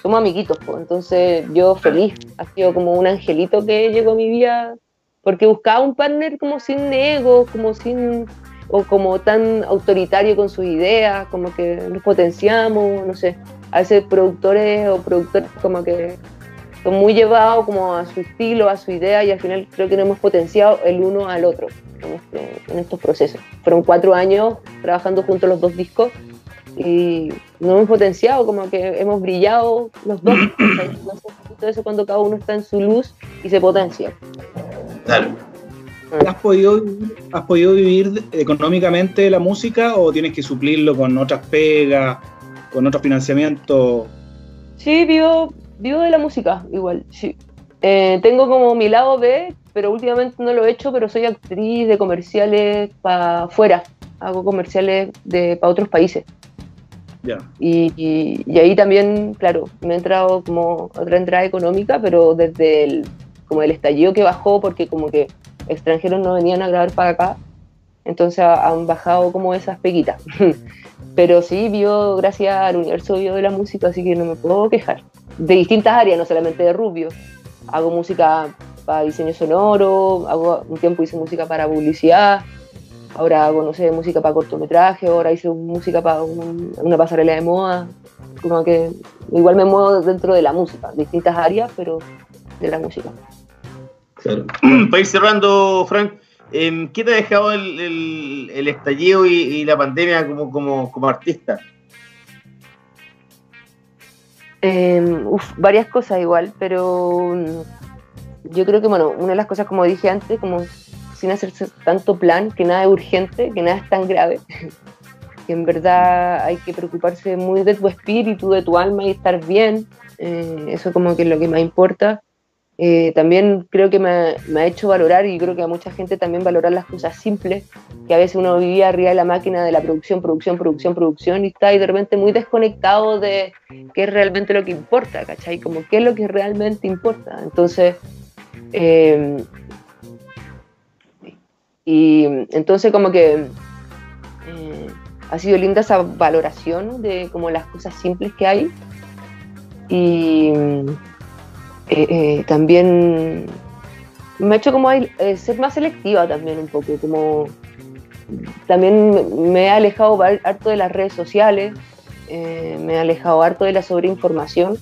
somos amiguitos, pues. entonces yo feliz, ha sido como un angelito que llegó a mi vida, porque buscaba un partner como sin ego, como sin, o como tan autoritario con sus ideas, como que nos potenciamos, no sé, a veces productores o productores como que son muy llevados como a su estilo, a su idea y al final creo que nos hemos potenciado el uno al otro en, este- en estos procesos. Fueron cuatro años trabajando juntos los dos discos y nos hemos potenciado, como que hemos brillado los dos. Justo eso cuando cada uno está en su luz y se potencia. Claro. ¿Has podido, ¿Has podido vivir económicamente la música o tienes que suplirlo con otras pegas, con otros financiamientos? Sí, vivo, vivo de la música, igual, sí. Eh, tengo como mi lado B, pero últimamente no lo he hecho, pero soy actriz de comerciales para afuera. Hago comerciales de para otros países. Ya. Y, y- y ahí también, claro, me ha entrado como otra entrada económica, pero desde el, como el estallido que bajó, porque como que extranjeros no venían a grabar para acá, entonces ha- han bajado como esas peguitas. pero sí, vio, gracias al universo vio de la música, así que no me puedo quejar. De distintas áreas, no solamente de Rubio. Hago música para diseño sonoro, hago, un tiempo hice música para publicidad, ahora hago, no sé, música para cortometraje, ahora hice música para un- una pasarela de moda, como que igual me muevo dentro de la música, distintas áreas, pero de la música. Claro. Para ir cerrando, Frank, em, ¿qué te ha dejado el, el- el estallido y, y la pandemia como, como, como artista? Eh, uf, varias cosas igual, pero mm, yo creo que, bueno, una de las cosas, como dije antes, como sin hacerse tanto plan, que nada es urgente, que nada es tan grave, que en verdad hay que preocuparse muy de tu espíritu, de tu alma y estar bien, eh, eso como que es lo que más importa. Eh, también creo que me, me ha hecho valorar y creo que a mucha gente también valorar las cosas simples, que a veces uno vivía arriba de la máquina de la producción, producción, producción, producción y está ahí de repente muy desconectado de, qué es realmente lo que importa, ¿cachai? Como qué es lo que realmente importa. Entonces, eh, y entonces como que eh, ha sido linda esa valoración de como las cosas simples que hay. Y eh, eh, también me ha hecho como eh, ser más selectiva también un poco, como también me he alejado harto de las redes sociales, me he alejado harto de la sobreinformación.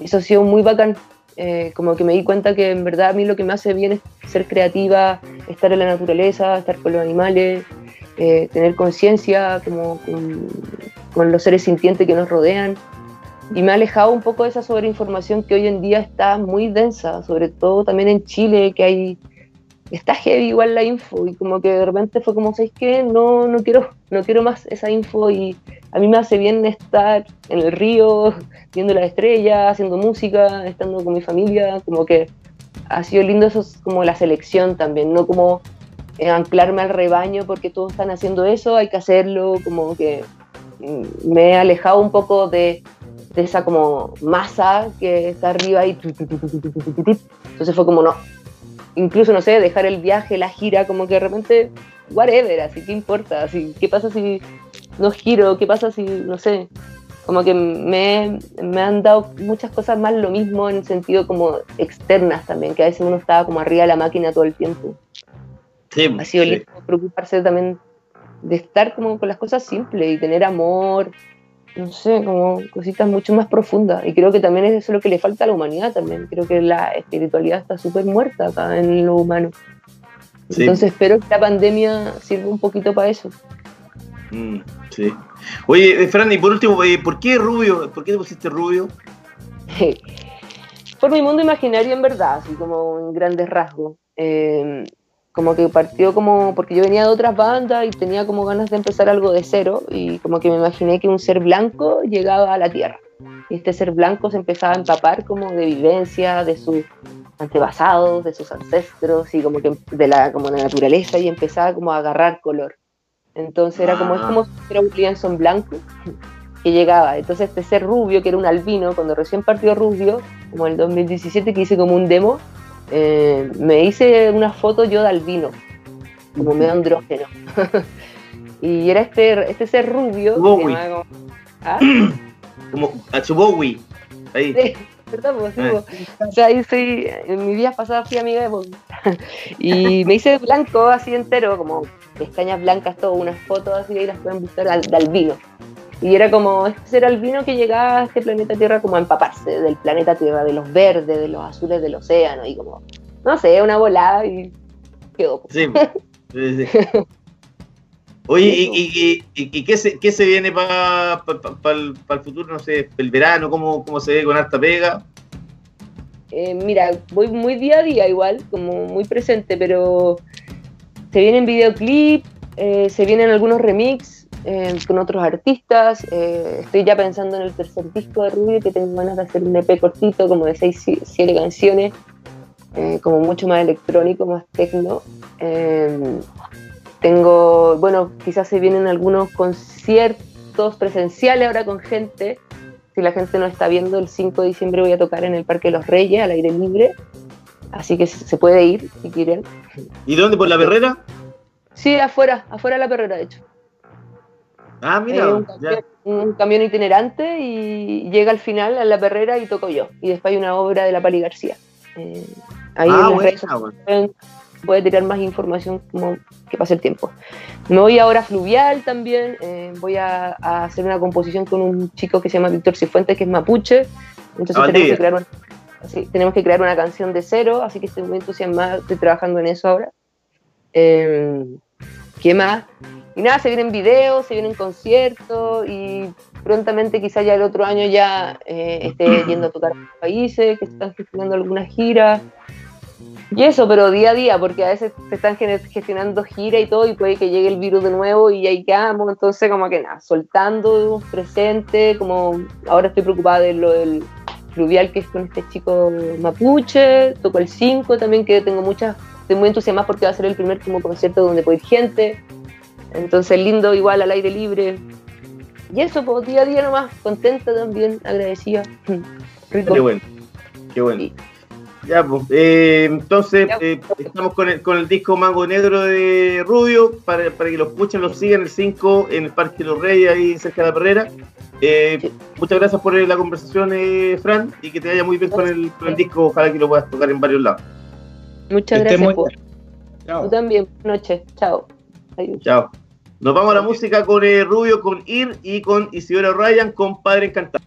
Eso ha sido muy bacán. Eh, como que me di cuenta que en verdad a mí lo que me hace bien es ser creativa, estar en la naturaleza, estar con los animales, eh, tener conciencia como con, con los seres sintientes que nos rodean. Y me ha alejado un poco de esa sobreinformación que hoy en día está muy densa, sobre todo también en Chile, que hay está heavy igual la info y como que de repente fue como, ¿sabes qué? No, no quiero, no quiero más esa info y a mí me hace bien estar en el río, viendo las estrellas, haciendo música, estando con mi familia, como que ha sido lindo eso, como la selección también, no como anclarme al rebaño porque todos están haciendo eso, hay que hacerlo, como que me he alejado un poco de, de esa como masa que está arriba y entonces fue como no, incluso, no sé, dejar el viaje, la gira, como que de repente, whatever, así, ¿qué importa? Así, ¿Qué pasa si no giro? ¿Qué pasa si, no sé? Como que me, me han dado muchas cosas más lo mismo en el sentido como externas también, que a veces uno estaba como arriba de la máquina todo el tiempo. Sí, Ha sido sí. lindo preocuparse también de estar como con las cosas simples y tener amor, no sé, como cositas mucho más profundas. Y creo que también es eso lo que le falta a la humanidad también. Creo que la espiritualidad está súper muerta acá en lo humano. Sí. Entonces espero que la pandemia sirva un poquito para eso. Mm, sí. Oye, eh, Fran, y por último, eh, ¿por qué rubio? ¿Por qué te pusiste rubio? Por mi mundo imaginario en verdad, así como en grandes rasgos. Eh, como que partió como, porque yo venía de otras bandas y tenía como ganas de empezar algo de cero y como que me imaginé que un ser blanco llegaba a la Tierra. Y este ser blanco se empezaba a empapar como de vivencia, de sus antepasados, de sus ancestros y como que de la, como la naturaleza y empezaba como a agarrar color. Entonces era como, es como si fuera un lienzo en blanco que llegaba. Entonces este ser rubio, que era un albino, cuando recién partió rubio, como el 2017 que hice como un demo, eh, me hice una foto yo de albino, como medio andrógeno. y era este, este ser rubio. Bowie. como- ¿Ah? Como a Bowie. ahí. Sí, ¿verdad? Pues, sí, Ah. pues. O sea, ahí soy, en mi vida pasada fui amiga de Bob. y me hice blanco así entero, como pestañas blancas, todo, unas fotos así, ahí las pueden buscar al, de albino. Y era como, este era albino que llegaba a este planeta Tierra como a empaparse del planeta Tierra, de los verdes, de los azules del océano, y como, no sé, una volada y quedó. Sí, sí, sí. Oye, ¿y, y, y- y- qué, se, qué se viene para el, futuro? No sé, el verano, ¿cómo, cómo se ve con harta pega? Eh, mira, voy muy día a día igual, como muy presente, pero se vienen videoclips, eh, se vienen algunos remix eh, con otros artistas. eh, estoy ya pensando en el tercer disco de Rubio, que tengo ganas de hacer un EP cortito, como de 6, 7 canciones, eh, como mucho más electrónico, más techno. Tengo, bueno, quizás se vienen algunos conciertos presenciales ahora con gente si la gente no está viendo, el 5 de diciembre voy a tocar en el Parque de los Reyes, al aire libre. Así que se puede ir si quieren. ¿Y dónde? ¿Por la perrera? Sí, afuera, afuera de la perrera, de hecho. Ah, Eh, mira, un, camión, un camión itinerante y llega al final a la perrera y toco yo. Y después hay una obra de la Pali García. Eh, ahí Ah, en buena, redes tirar más información como que pase el tiempo. Me voy ahora a Fluvial también. eh, voy a, a hacer una composición con un chico que se llama Víctor Cifuentes, que es mapuche. Entonces tenemos que, crear una, tenemos que crear una canción de cero, así que estoy muy entusiasmada, estoy trabajando en eso ahora. Eh, ¿Qué más? Y nada, se vienen videos, se vienen conciertos y prontamente quizá ya el otro año ya eh, esté yendo a tocar a países, que se están gestionando algunas giras. Y eso, pero día a día, porque a veces se están gestionando giras y todo y puede que llegue el virus de nuevo y ahí quedamos, entonces como que nada, soltando, presente, como ahora estoy preocupada de lo del fluvial que es con este chico mapuche, toco el 5 también que tengo muchas, estoy muy entusiasmada porque va a ser el primer como concierto donde puede ir gente, entonces lindo igual al aire libre. Y eso, pues día a día nomás, contenta también, agradecida. Rico. Qué bueno, qué bueno. Sí. Ya, pues, eh, entonces eh, estamos con el, con el disco Mango Negro de Rubio para, para que lo escuchen, lo sigan el 5 en el Parque de los Reyes, ahí cerca de la Perrera. Eh, Sí. Muchas gracias por la conversación, eh, Fran, y que te vaya muy bien con el, con el disco. Ojalá que lo puedas tocar en varios lados. Muchas Que gracias. muy por- bien. Chao. Tú también. Buenas noches. Chao. Adiós. Chao. Nos vamos a la música con eh, Rubio, con Ir y con Isidora Ryan, con Padre Encantado.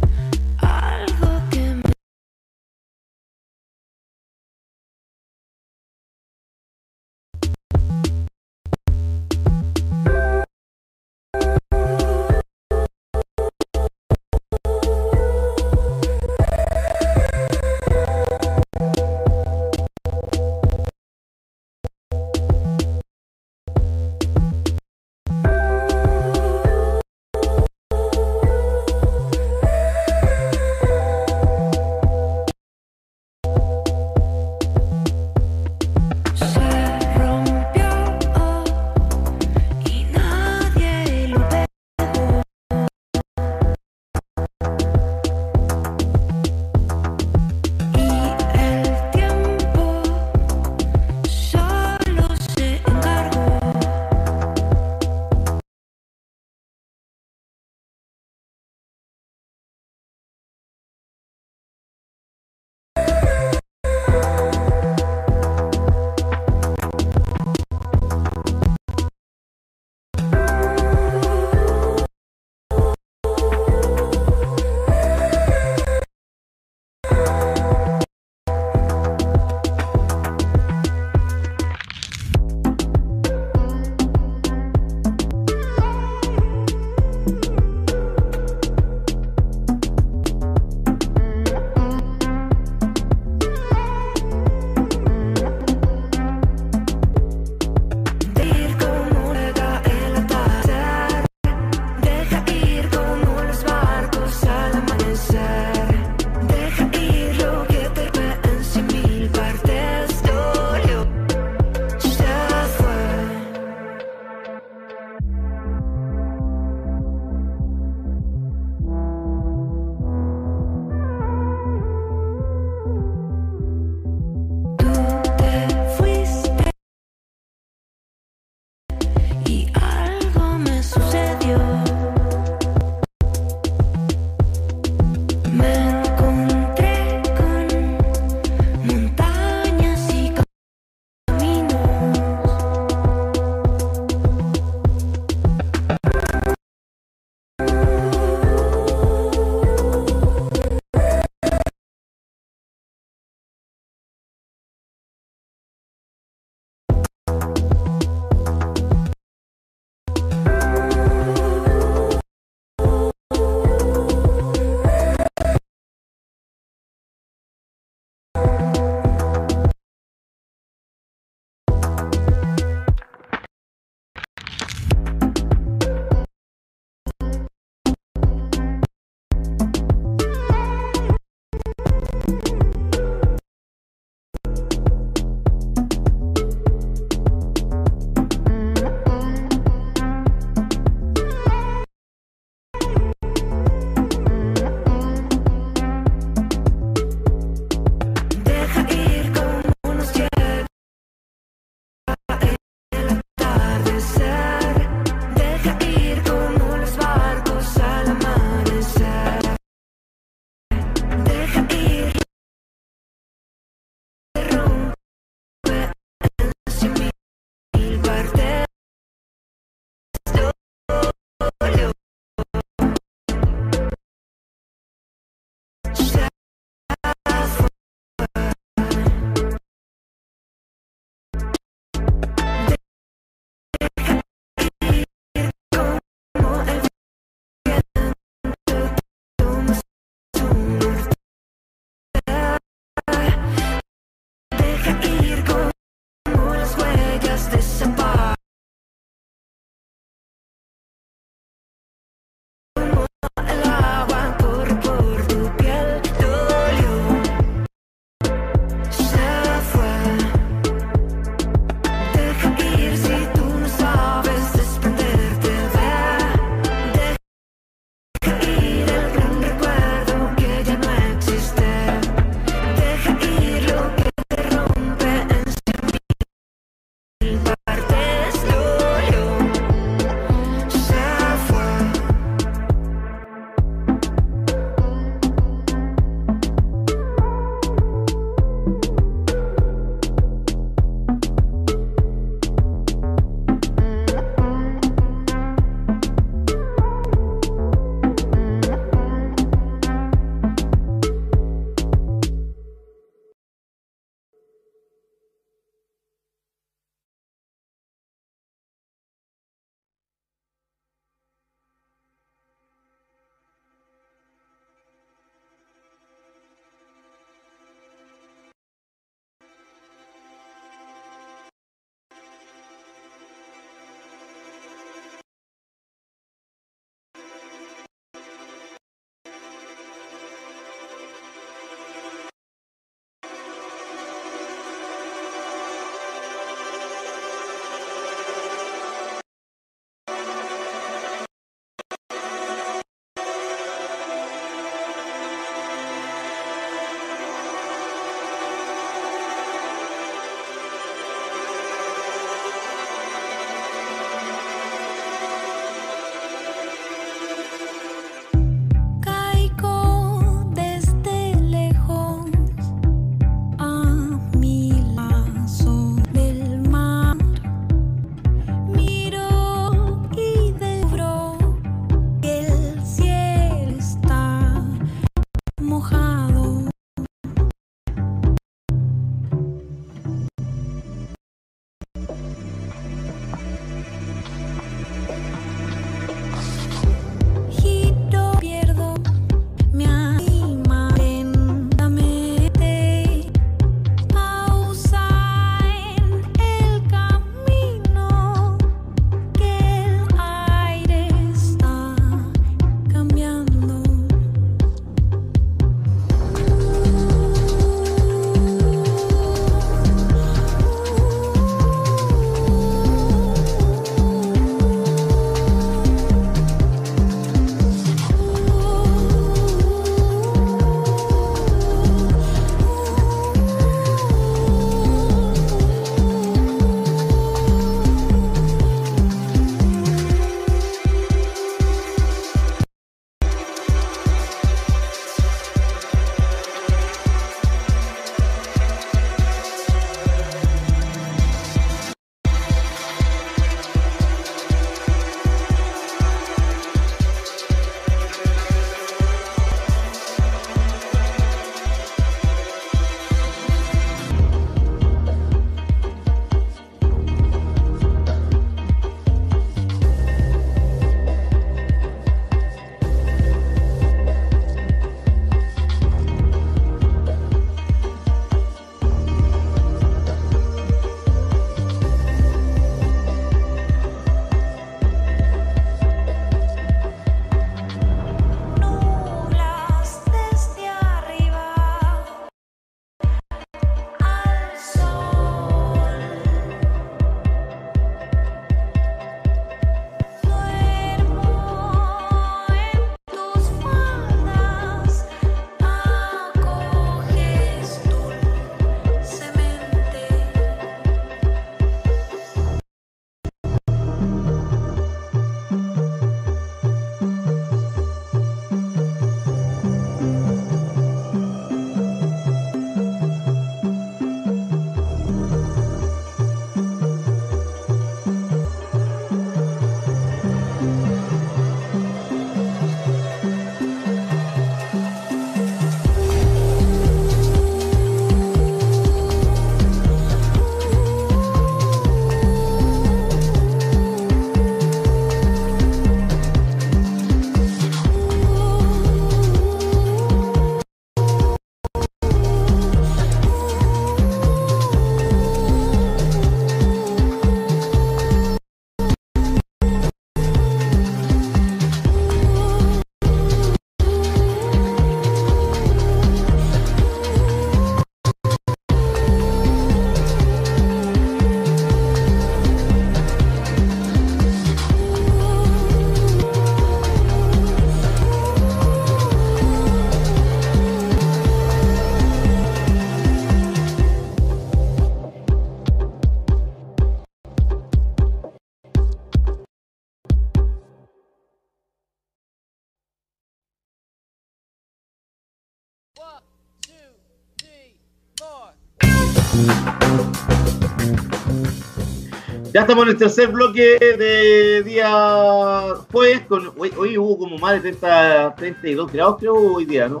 Ya estamos en el tercer bloque de día jueves. Con, hoy, hoy hubo como más de 30, 32 grados, creo, hoy día, ¿no?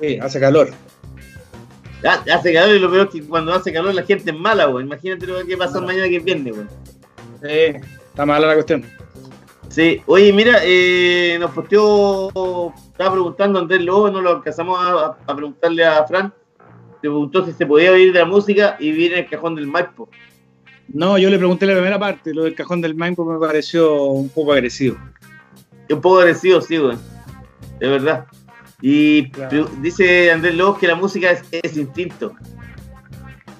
Sí, hace calor. Ya- hace calor y lo peor es que cuando hace calor la gente es mala, güey. Imagínate lo que va a pasar mañana que es viernes, güey. Sí, está mala la cuestión. Sí, oye, mira, eh, nos posteó, estaba preguntando Andrés Lobo, no lo alcanzamos a, a preguntarle a Fran. Se preguntó si se podía oír de la música y viene el cajón del Maipo. No, yo le pregunté la primera parte, lo del cajón del Maipo me pareció un poco agresivo. Es un poco agresivo, sí, güey. De verdad. Y Claro. dice Andrés Lobos que la música es, es instinto.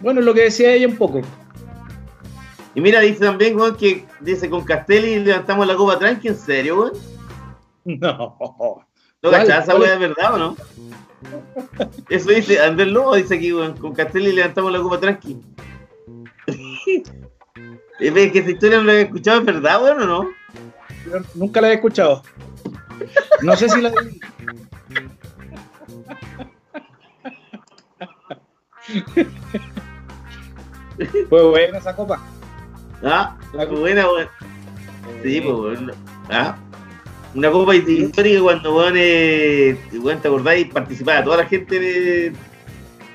Bueno, lo que decía ella un poco. Y mira, dice también, güey, que dice con Castelli levantamos la copa tranqui, ¿en serio, güey? No. ¿No cachás esa ¿Cuál weá de verdad o no? Eso dice Andrés Lobo, dice aquí, weón. Con Castelli levantamos la copa tranqui. Es que esa historia no la había escuchado, ¿es verdad, weón, o no? Yo nunca la he escuchado. No sé si la Fue buena esa copa. Ah, La la buena, weón. Sí, pues, weón. Ah. Una copa histórica cuando, weón, eh, weón, ¿te acordáis? Participaba toda la gente de-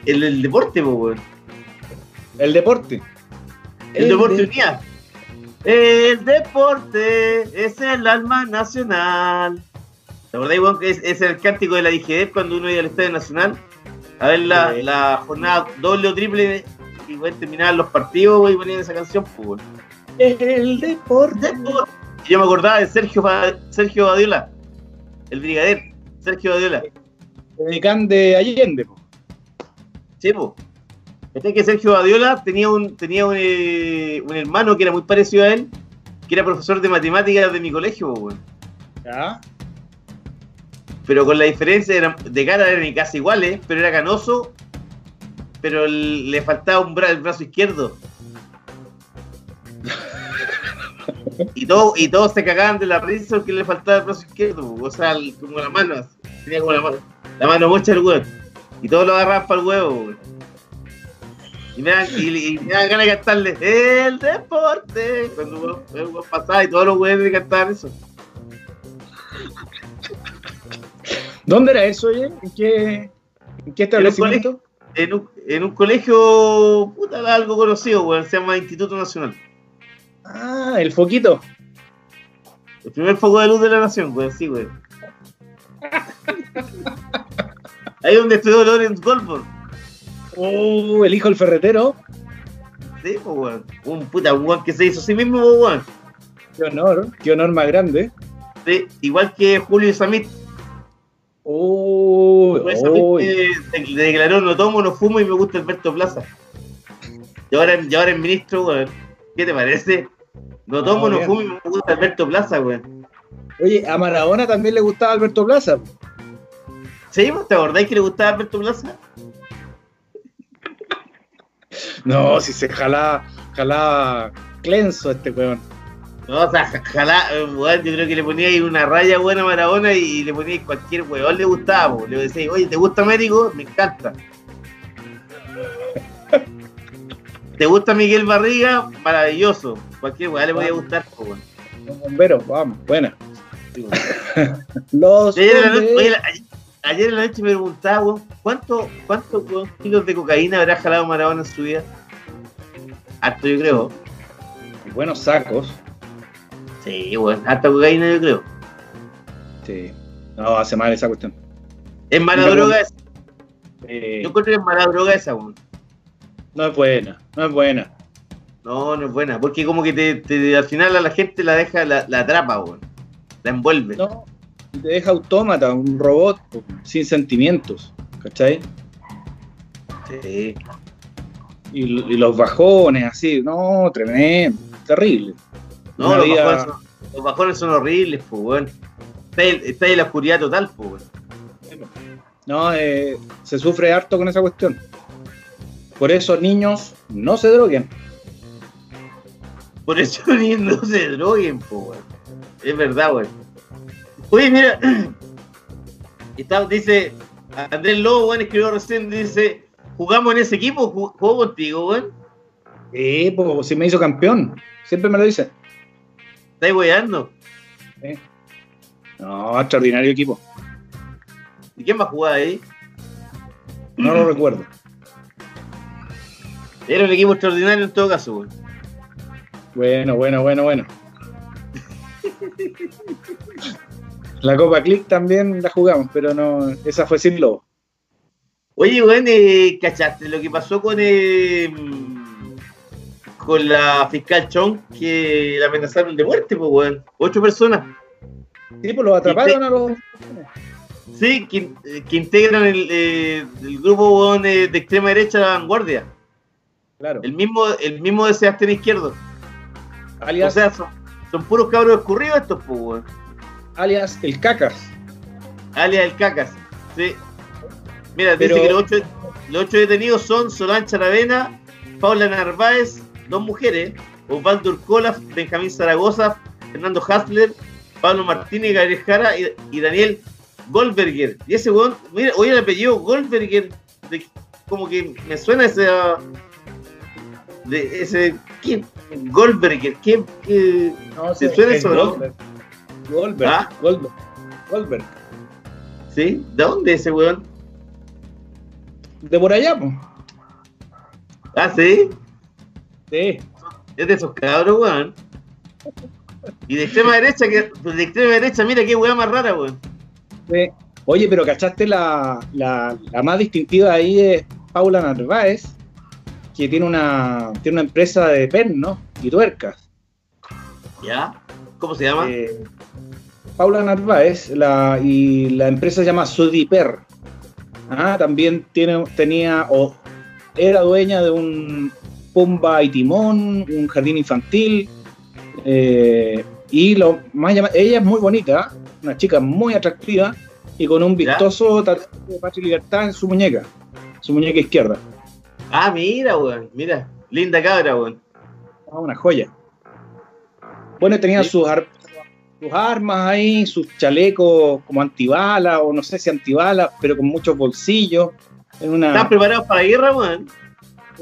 en el deporte, pues, weón. El deporte. El, deporte unía. El deporte es el alma nacional. ¿Te acordáis, que es, es el cántico de la IGD cuando uno iba al Estadio Nacional? A ver la, Sí. la jornada doble o triple y weón, terminaban los partidos y ponían esa canción, pues. El deporte. Yo me acordaba de Sergio, Sergio Badiola, el brigadier, Sergio Badiola. Dedicán de Allende. po. Sí, po. Que Sergio Badiola tenía un tenía un, eh, un hermano que era muy parecido a él, que era profesor de matemáticas de mi colegio, weón. ¿Ya? pero con la diferencia eran- de cara eran casi iguales, pero era canoso, pero le faltaba un bra- el brazo izquierdo. Y, todo, y todos se cagaban de la risa porque le faltaba el brazo izquierdo, o sea, el- como la mano, así. tenía como la mano, la mano mocha el huevo. Y todos lo agarraban para el huevo, weón. Y me dan, y, y me dan ganas de cantarle el deporte cuando weón pasaba y todos los huevos cantaban eso. ¿Dónde era eso, oye? ¿En qué, en qué establecimiento? en un, en un colegio, puta, algo conocido, weón, se llama Instituto Nacional. Ah, el foquito. El primer foco de luz de la nación, weón, sí, weón. Ahí donde estudió Lawrence Goldberg. Oh, el hijo del ferretero. Sí, pues, weón. Un puta, weón que se hizo a sí mismo, pues, weón. Qué honor, qué honor más grande. Sí, igual que Julio Samit. Oh, Julio Samit oh, de- le declaró no tomo, no fumo y me gusta Alberto Plaza. Y ahora, y ahora es ministro, weón. ¿Qué te parece? No tomo, Ah, no bien. fumo y me gusta Alberto Plaza, weón. Oye, a Maradona también le gustaba Alberto Plaza. ¿Sí? ¿Te acordáis que le gustaba Alberto Plaza? No, si se jalaba, jalaba clenso este weón. No, o sea, eh, weón, yo creo que le ponía ahí una raya buena a Maradona y le ponía ahí cualquier weón le gustaba, po. le decía, oye, ¿te gusta Américo? Me encanta. ¿Te gusta Miguel Barriga? Maravilloso. Cualquier weón le podía gustar, po, weón. Los bomberos, vamos, buena. Sí. Los la noche, oye, la- ayer en la noche me preguntaba, weón, ¿cuánto, cuántos kilos de cocaína habrá jalado Maradona en su vida? Harto, yo creo. Buenos sacos. Sí, weón, harta cocaína, yo creo. Sí. No, hace mal esa cuestión. Es mala droga esa. Eh, Yo encuentro que es mala droga esa, weón. no es buena, no es buena. No, no es buena, porque como que te, te- al final a la gente la deja, la, la atrapa, weón. La envuelve. No, te deja autómata, un robot sin sentimientos, ¿cachai? Sí. Y, y los bajones, así, no, tremendo, terrible. No, Una los, vida- bajones son, los bajones son horribles, pues, weón. Está ahí, la oscuridad total, pues, weón. No, eh, se sufre harto con esa cuestión. Por eso, niños, no se droguen. Por eso niños no se droguen, pues, weón. Es verdad, weón. Oye, mira. Está, dice, Andrés Lobo, weón, escribió recién, dice, jugamos en ese equipo, Ju- jugó contigo, weón. Sí, pues si me hizo campeón. Siempre me lo dice. ¿Estáis weyando? No, extraordinario equipo. ¿Y quién va a jugar ahí? No lo recuerdo. Era un equipo extraordinario en todo caso, weón. Bueno, bueno, bueno, bueno. La Copa Click también la jugamos, pero no, esa fue sin lobo. Oye, weón, eh, ¿cachaste lo que pasó con eh, con la fiscal Chong que la amenazaron de muerte, pues, weón? Ocho personas. Sí, pues lo atraparon a los. Sí, que, que integran el, eh, el grupo weón, eh, de extrema derecha La Vanguardia. Claro. El mismo, el mismo de Sebastián Izquierdo. O alias, sea, son, son puros cabros escurridos estos, pues, weón. Alias el Cacas. alias el Cacas. Sí. Mira, Pero- dice que los ocho, los ocho detenidos son Solange Aravena, Paula Narváez, dos mujeres, Osvaldo Urcola, Benjamín Zaragoza, Fernando Hasler, Pablo Martínez, Gabriel Jara y, y Daniel Goldberger. Y ese weón, mira, oye el apellido Goldberger, de- como que me suena ese. de ese. ¿Quién? Goldberger, No, ¿Te suena eso, no? Goldberg. Goldberg. ¿Ah? Goldberg. Goldberg. ¿Sí? ¿De dónde ese weón? De por allá, pues. Ah, sí. Sí. Es de esos cabros, weón. Y de extrema derecha, que de extrema derecha, mira qué weá más rara, weón. Sí. Oye, pero ¿cachaste la, la, la más distintiva ahí es Paula Narváez, que tiene una, tiene una empresa de pernos y tuercas. ¿Ya? ¿Cómo se llama? Eh, Paula Narváez la, y la empresa se llama Sudiper. Ah, también tiene, tenía o era dueña de un Pumba y Timón, un jardín infantil. eh, y lo más llama- ella es muy bonita, una chica muy atractiva y con un vistoso tatuaje de patria y libertad en su muñeca, su muñeca izquierda. Ah, mira, weón. Mira. Linda cabra, weón. Ah, una joya. Bueno, tenía Sí. sus, sus armas ahí, sus chalecos como antibalas, o no sé si antibalas, pero con muchos bolsillos. En ¿Están una, preparados para la guerra, weón?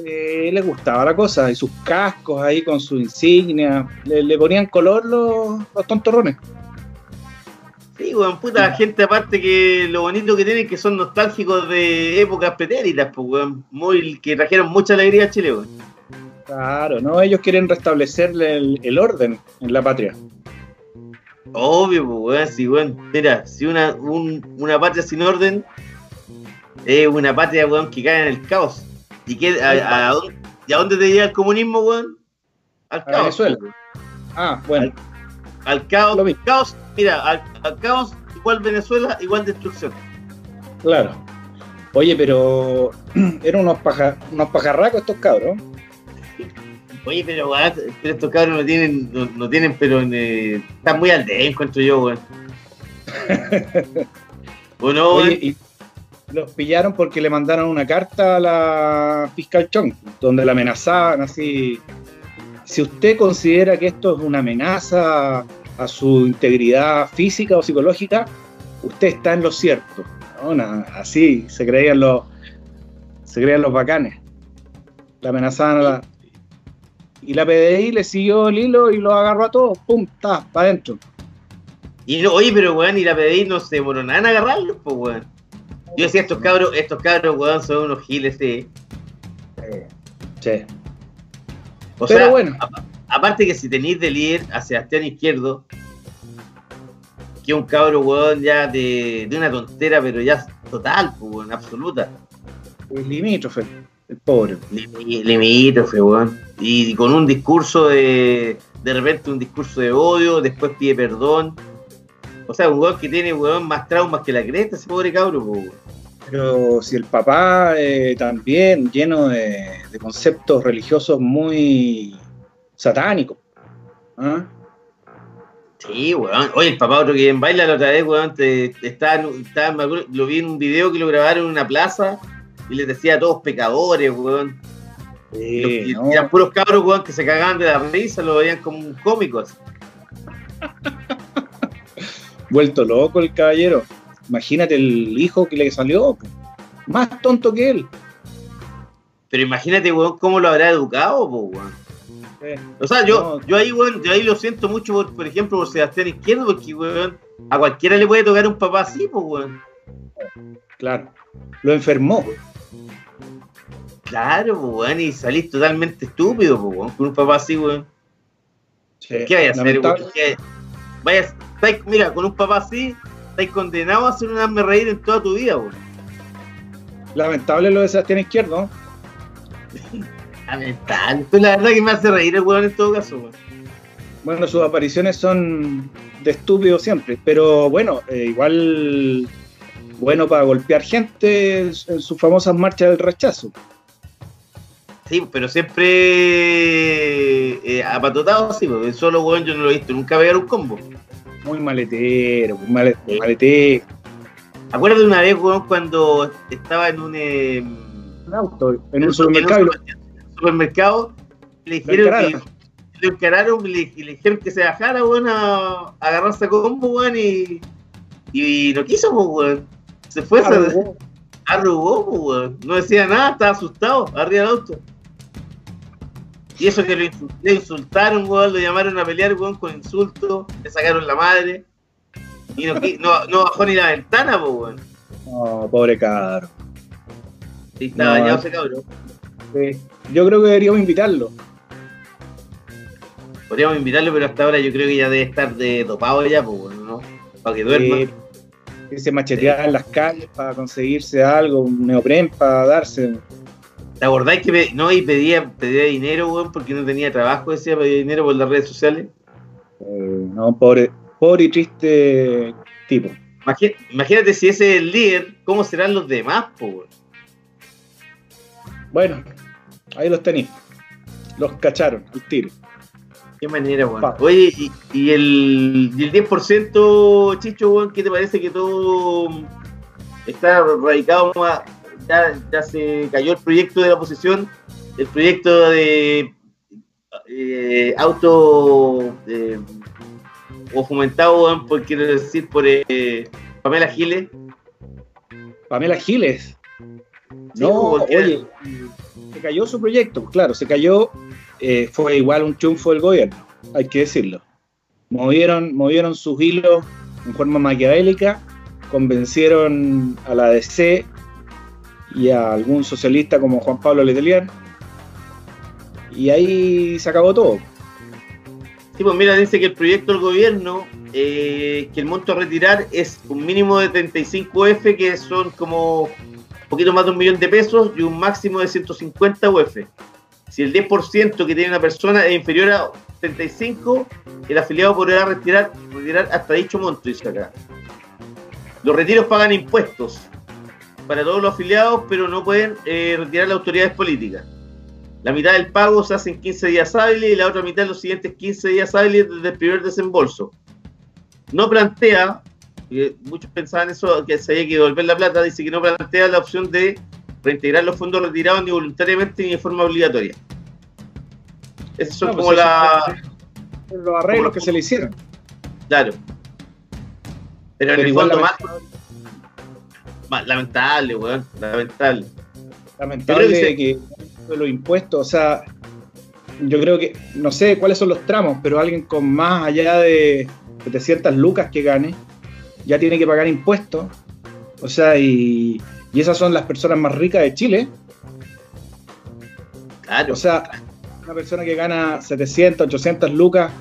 eh, les gustaba la cosa, y sus cascos ahí con su insignia. Le, le ponían color los, los tontorrones. Sí, weón, puta, gente aparte que lo bonito que tienen es que son nostálgicos de épocas pretéritas, pues, weón. Muy, que trajeron mucha alegría a Chile, weón. Claro, ¿no? Ellos quieren restablecerle el, el orden en la patria. Obvio, pues, weón, sí, weón. Mira, si una, un- una patria sin orden es una patria, weón, que cae en el caos. ¿Y, qué, a, a dónde, ¿y a te llega el comunismo, weón? Al caos. Venezuela. pues, Ah, bueno, Al caos. Caos mira, al, al caos igual Venezuela, igual destrucción. claro. Oye, pero eran unos, paja- unos pajarracos estos cabros. Oye, pero, weón, pero estos cabros no tienen, no, no tienen, pero eh, están muy al de encuentro yo, weón. Oye, y los pillaron porque le mandaron una carta a la fiscal Chong, donde la amenazaban así. Si usted considera que esto es una amenaza a su integridad física o psicológica, usted está en lo cierto. ¿no? Así se creían los se creían los bacanes. La amenazaban a la. Y la PDI le siguió el hilo y los agarró a todos. ¡Pum! ¡Ta! ¡Para adentro! y no, oye, pero weón, y la PDI no se demoró nada en agarrarlos, pues, weón. Yo decía, estos cabros, estos cabros, weón, son unos giles, sí. Sí. O Pero sea, bueno. aparte que si tenéis de líder a Sebastián Izquierdo, que un cabro, weón, ya de, de una tontera, pero ya total, pues, weón, absoluta. Limítrofe, el pobre. Limítrofe, weón. Y con un discurso de. De repente un discurso de odio, después pide perdón. O sea, un weón que tiene, weón, más traumas que la cresta, ese pobre cabro, weón. Pero si el papá eh, también lleno de, de conceptos religiosos muy satánicos. ¿ah? Sí, weón. Oye, el papá otro que en baila la otra vez, weón, te, te acuerdo- lo vi en un video que lo grabaron en una plaza y les decía a todos pecadores, weón. Y los- y no. eran puros cabros, weón, que se cagaban de la risa, lo veían como un cómico. así. Vuelto loco el caballero. Imagínate el hijo que le salió. Más tonto que él. pero imagínate, weón, cómo lo habrá educado, po, weón. Eh, O sea, yo, No. yo ahí, weón, yo ahí lo siento mucho, por, por ejemplo, por Sebastián Izquierdo, porque, weón, a cualquiera le puede tocar un papá así, pues, weón. claro. Lo enfermó. Claro, pues, weón, y salís totalmente estúpido, pues, weón, con un papá así, weón. Sí, ¿Qué vaya a hacer, weón? ¿Qué- Vaya, estáis- mira, con un papá así, estáis condenados a hacer un hazme reír en toda tu vida, weón. Lamentable lo de Sebastián Izquierdo. Lamentable. Pues la verdad que me hace reír el weón en todo caso, weón. Bueno, sus apariciones son de estúpido siempre, pero bueno, eh, igual bueno para golpear gente en, en sus famosas marchas del rechazo. Sí, pero siempre eh, apatotado, sí, porque solo, weón, yo no lo he visto nunca pegar un combo. Muy maletero, muy male- Sí. maletero. Acuérdate una vez, weón, cuando estaba en un, eh, Un auto, en en un supermercado. lo- supermercado, le lo dijeron encararon. que lo encararon y le, dijeron que se bajara, weón, a, a agarrarse a combo, weón, y, y no quiso, weón. Se fue, se Arrugó. weón. No decía nada, estaba asustado, arriba del auto. Y eso que le insultaron, weón, lo llamaron a pelear, weón, con insultos, le sacaron la madre. Y no, no, no bajó ni la ventana, pues, weón. No, pobre caro. Y está No, dañado eh. ese cabrón. Sí. Yo creo que deberíamos invitarlo. Podríamos invitarlo, pero hasta ahora yo creo que ya debe estar de dopado ya, pues, bueno, ¿no? Para que duerma. Eh, que se macheteaba en las calles para conseguirse algo, un neopren para darse. ¿Te acordáis que no, y pedía, pedía dinero, weón, porque no tenía trabajo, decía, pedía dinero por las redes sociales? Eh, no, pobre, pobre y triste tipo. Imagínate si ese es el líder, ¿cómo serán los demás, weón? Bueno, ahí los tenéis. Los cacharon al tiro. Qué manera, weón. Pa. Oye, y, y el, y el 10%, Chicho, weón, ¿qué te parece que todo está radicado más? Ya, ya se cayó el proyecto de la oposición, el proyecto de eh, auto eh, o fomentado, por quiero decir, por eh, Pamela Giles. Pamela Giles. Sí, No, porque- oye, se cayó su proyecto, claro, se cayó, eh, fue igual un triunfo del gobierno, hay que decirlo. Movieron, movieron sus hilos en forma maquiavélica, convencieron a la DC y a algún socialista como Juan Pablo Letelier, y ahí se acabó todo. Sí, pues mira, dice que el proyecto del gobierno, eh, que el monto a retirar es un mínimo de 35 UF, que son como un poquito más de un millón de pesos, y un máximo de 150 UF. Si el 10% que tiene una persona es inferior a 35, el afiliado podrá retirar, retirar hasta dicho monto, dice acá. Los retiros pagan impuestos para todos los afiliados, pero no pueden eh, retirar las autoridades políticas. La mitad del pago se hace en 15 días hábiles y la otra mitad en los siguientes 15 días hábiles desde el primer desembolso. No plantea, que muchos pensaban eso, que se había que devolver la plata, dice que no plantea la opción de reintegrar los fondos retirados ni voluntariamente ni de forma obligatoria. Esas son No, como pues la... Los arreglos que se le hicieron. Claro. Pero en Pero el igual fondo lamentable, más, más lamentable, weón. Lamentable. lamentable Yo creo que que, los impuestos, o sea, yo creo que, no sé cuáles son los tramos, pero alguien con más allá de 700 lucas que gane, ya tiene que pagar impuestos. O sea, y, y esas son las personas más ricas de Chile. Claro. O sea, una persona que gana 700, 800 lucas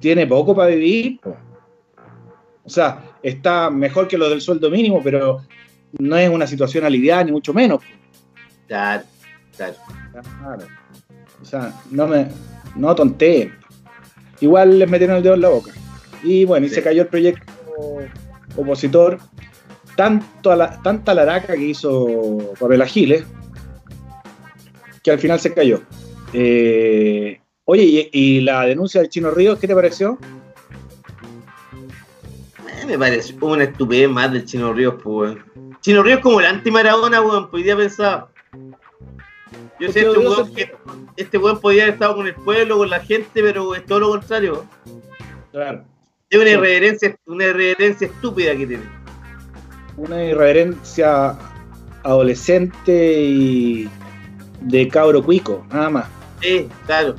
tiene poco para vivir. O sea, está mejor que lo del sueldo mínimo, pero no es una situación aliviada, ni mucho menos. claro, claro. Claro. O sea, no me. No tonteen. Igual les metieron el dedo en la boca. Y bueno, y se cayó el proyecto opositor. Tanto a la, tanta laraca que hizo Pamela Giles, que al final se cayó. Eh, oye, y, y la denuncia del Chino Ríos, ¿qué te pareció? Me pareció una estupidez más del Chino Ríos, pues, weón. Chino Ríos como el anti-Maradona, weón, pues día pensaba. Yo sé, este weón, que, este weón podía haber estado con el pueblo, con la gente, pero es todo lo contrario. Claro. Es una irreverencia, una irreverencia estúpida que tiene. Una irreverencia adolescente y, de cabro cuico, nada más. Sí, claro.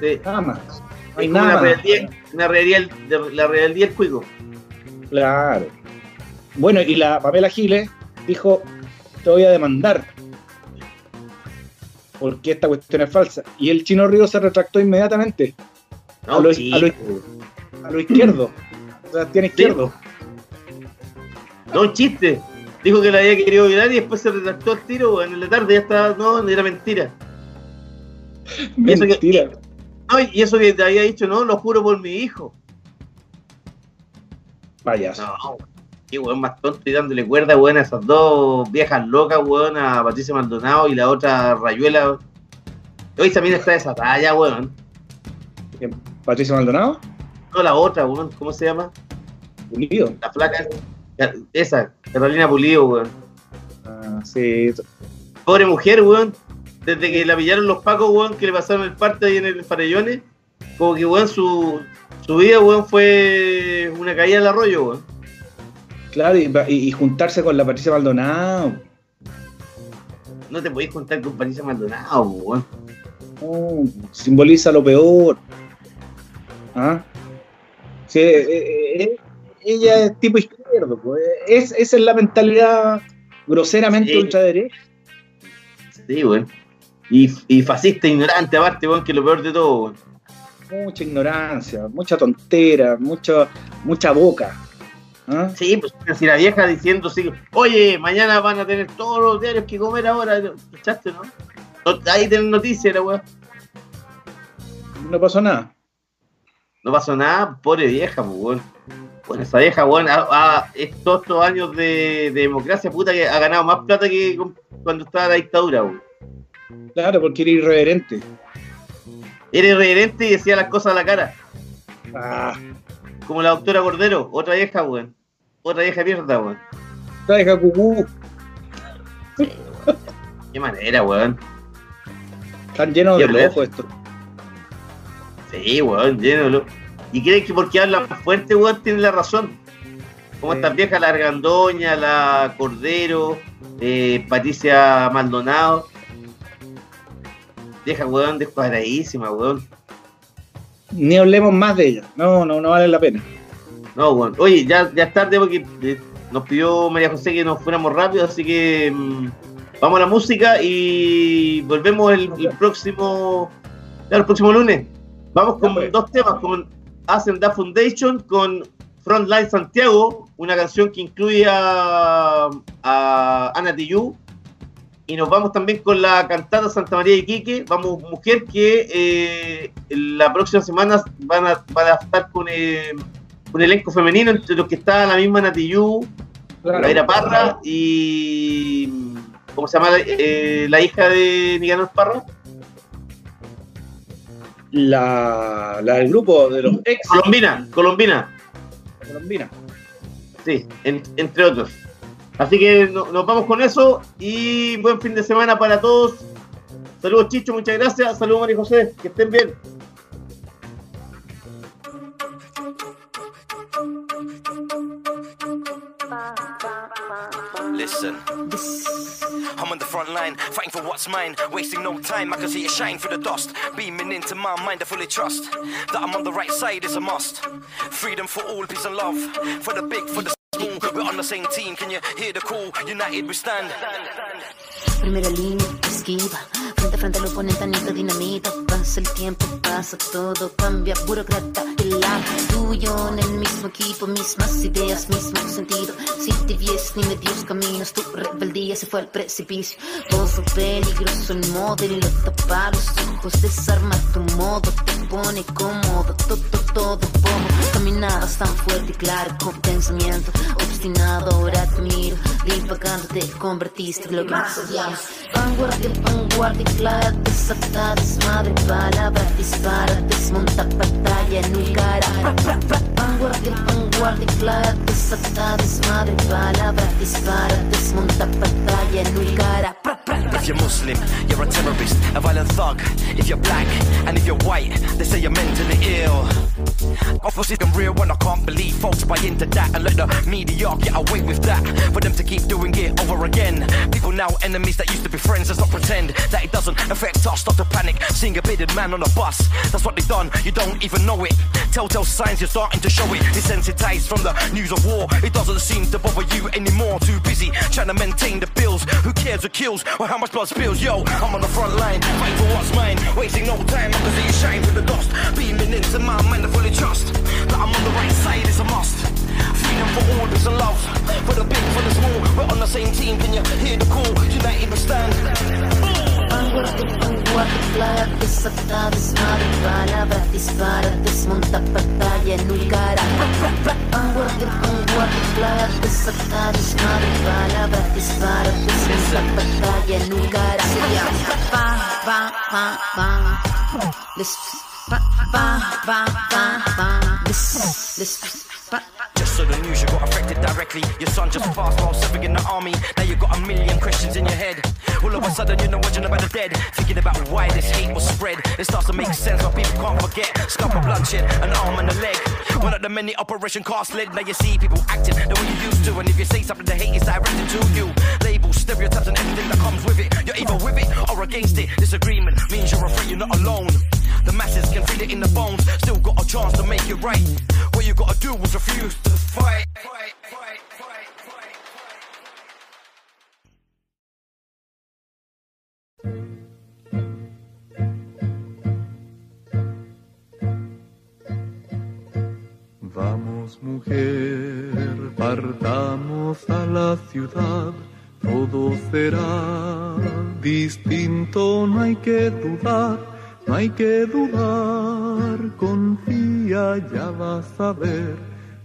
Sí. Nada más. No hay nada una rebeldía, una rebeldía, la rebeldía del cuico. Claro. Bueno, y la Pamela Giles dijo, te voy a demandar. Porque esta cuestión es falsa. Y el Chino Río se retractó inmediatamente. No, A lo- a lo- A lo izquierdo. Sebastián Izquierdo. No, un chiste. Dijo que la había querido violar y después se retractó al tiro. En la tarde ya estaba, no, era mentira. Eso que- Mentira. No, y eso que te había dicho, no, lo juro por mi hijo. Payaso. No, qué weón más tonto y dándole cuerda, weón, a esas dos viejas locas, weón, a Patricia Maldonado y la otra Rayuela. weón. Hoy también está desatada ya, weón. Patricia Maldonado. No, la otra, weón, ¿cómo se llama? Unido. La flaca. Esa, Carolina Pulido, weón. Ah, sí. Pobre mujer, weón. Desde que la pillaron los pacos, weón, que le pasaron el parte ahí en el Farellones, como que, weón, su, su vida, weón, fue una caída al arroyo, weón. Claro, y, juntarse con la Patricia Maldonado. No te podéis juntar con Patricia Maldonado, weón. No, simboliza lo peor. ¿Ah? Sí, eh, eh, eh, ella es tipo izquierdo. pues. Es, esa es la mentalidad groseramente Sí. ultraderecha. Sí, weón. Y, y fascista, ignorante, aparte, weón, que es lo peor de todo, weón. Mucha ignorancia, mucha tontera, mucha, mucha boca. ¿Ah? Sí, pues si la vieja diciendo sí, oye, mañana van a tener todos los diarios que comer ahora, ¿escuchaste, no? Ahí tienen noticias, la weón. No pasó nada. No pasó nada, pobre vieja, pues, weón. Bueno, esa vieja, weón, ha- ha- es todos estos años de, de democracia, puta, que ha ganado más plata que cuando estaba la dictadura, weón. Claro, porque era irreverente. Era irreverente y decía las cosas a la cara. Ah, Como la doctora Cordero, otra vieja, weón. Otra vieja mierda, weón. la deja cucú. Qué manera, weón. Están llenos de loco esto. Sí, weón, lleno de lo- Y creen que porque habla más fuerte, weón, tiene la razón. Como Sí. estas viejas, la Argandoña, la Cordero, eh, Patricia Maldonado. Vieja, weón, descuadradísima, weón. Ni hablemos más de ella. No, no, no vale la pena. No, weón. Oye, ya, ya es tarde porque eh, nos pidió María José que nos fuéramos rápido, así que mm, vamos a la música y volvemos el, el próximo el próximo lunes. Vamos con pues. dos temas, con Hacen Da Foundation, con Frontline Santiago, una canción que incluye a, a Ana Tijoux, y nos vamos también con la cantata Santa María de Iquique, vamos mujer que eh, la próxima semana van a, van a estar con eh, un elenco femenino entre los que está la misma Natiyú, Mayra Parra y ¿cómo se llama eh, la hija de Nicanor Parra? La, la del grupo de los ex Colombina, Colombina, colombinas. sí, en- entre otros. Así que no- nos vamos con eso y buen fin de semana para todos. Saludos Chicho, muchas gracias. Saludos María José, que estén bien. Listen. I'm on the front line, fighting for what's mine, wasting no time. I can see it shine through the dust, beaming into my mind. I fully trust that I'm on the right side is a must. Freedom for all, peace and love. For the big, for the small, we're on the same team. Can you hear the call? United we stand. Primera línea, esquiva. Frente a frente al oponente, anillo dinamita. Pasa el tiempo, pasa todo, cambia, burócrata. El lado tuyo en el mismo equipo, mismas ideas, mismo sentido. Si te vies ni medios caminos, tu rebeldía se fue al precipicio. Todo peligroso el modelo, tapa los ojos, desarma tu modo, te pone cómodo. Todo, todo, pomo. Caminabas tan fuerte y claro, con pensamiento obstinado. Ahora te miro, divagando, te convertiste en lo que más odiamos. Vanguardia, vanguardia, clara, desatada, desmadre, palabra, dispara, desmonta, batalla en un cara. Pra, pra, pra. Vanguardia, vanguardia, clara, desatada, desmadre, palabra, dispara, desmonta, batalla en un cara. Pra, pra, pra. If you're Muslim, you're a terrorist, a violent thug. If you're black, And if you're white, they say you're mentally ill. Opposition real when I can't believe folks buy into that and let the media get away with that. For them to keep doing it over again. People now enemies that used to be friends. Let's not pretend that it doesn't affect us. Stop to panic. Seeing a bearded man on a bus. That's what they done. You don't even know it. Telltale signs you're starting to show it. Desensitized from the news of war. It doesn't seem to bother you anymore. Too busy trying to maintain the bills. Who cares who kills or how much blood spills? Yo, I'm on the front line, fighting for what's mine. Wasting no time, I can see you shine through the dust. Beaming into my mind, I fully trust that I'm on the right side. It's a must. Freedom for all, peace and love. For the big, for the small, we're on the same team. Can you hear the call? United we stand. Panguardo, panguardo, flag desata, desmadre, palabra, dispara, desmonta, en un cara. Desmonta, en un cara. This, Just so the news, you got affected directly. Your son just passed while serving in the army. Now you got a million questions in your head. All of a sudden, you're not watching about the dead. Thinking about why this hate was spread. It starts to make sense why people can't forget. Scalp of bloodshed, an arm and a leg. One of the many operation cast led. Now you see people acting the way you used to. And if you say something, the hate is directed to you. Labels, stereotypes, and everything that comes with it. You're either with it or against it. Disagreement means you're afraid you're not alone. The masses can feel it in the bones. Still got a chance to make it right. What you gotta do is refuse to fight. fight, fight, fight. Vamos mujer, partamos a la ciudad, todo será distinto, no hay que dudar, no hay que dudar, confía, ya vas a ver,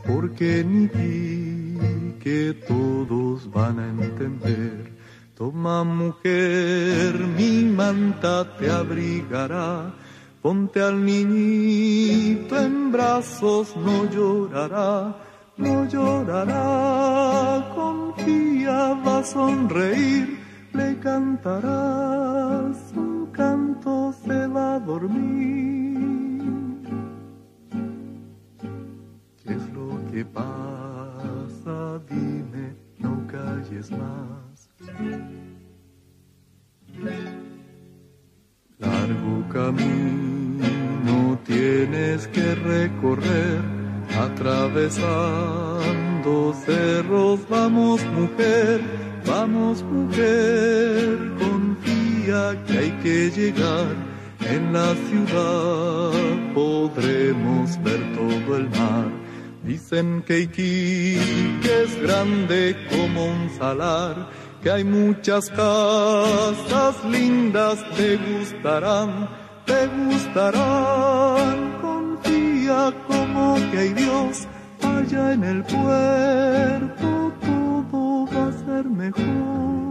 porque ni di que todos van a entender. Toma mujer, mi manta te abrigará, ponte al niñito en brazos, no llorará, no llorará, confía, va a sonreír, le cantarás, canto se va a dormir. ¿Qué es lo que pasa? Dime, no calles más. Largo camino tienes que recorrer, atravesando cerros. Vamos mujer, vamos mujer, que hay que llegar. En la ciudad podremos ver todo el mar. Dicen que Iquique es grande como un salar, que hay muchas casas lindas, te gustarán, te gustarán. Confía como que hay Dios allá en el puerto, todo va a ser mejor.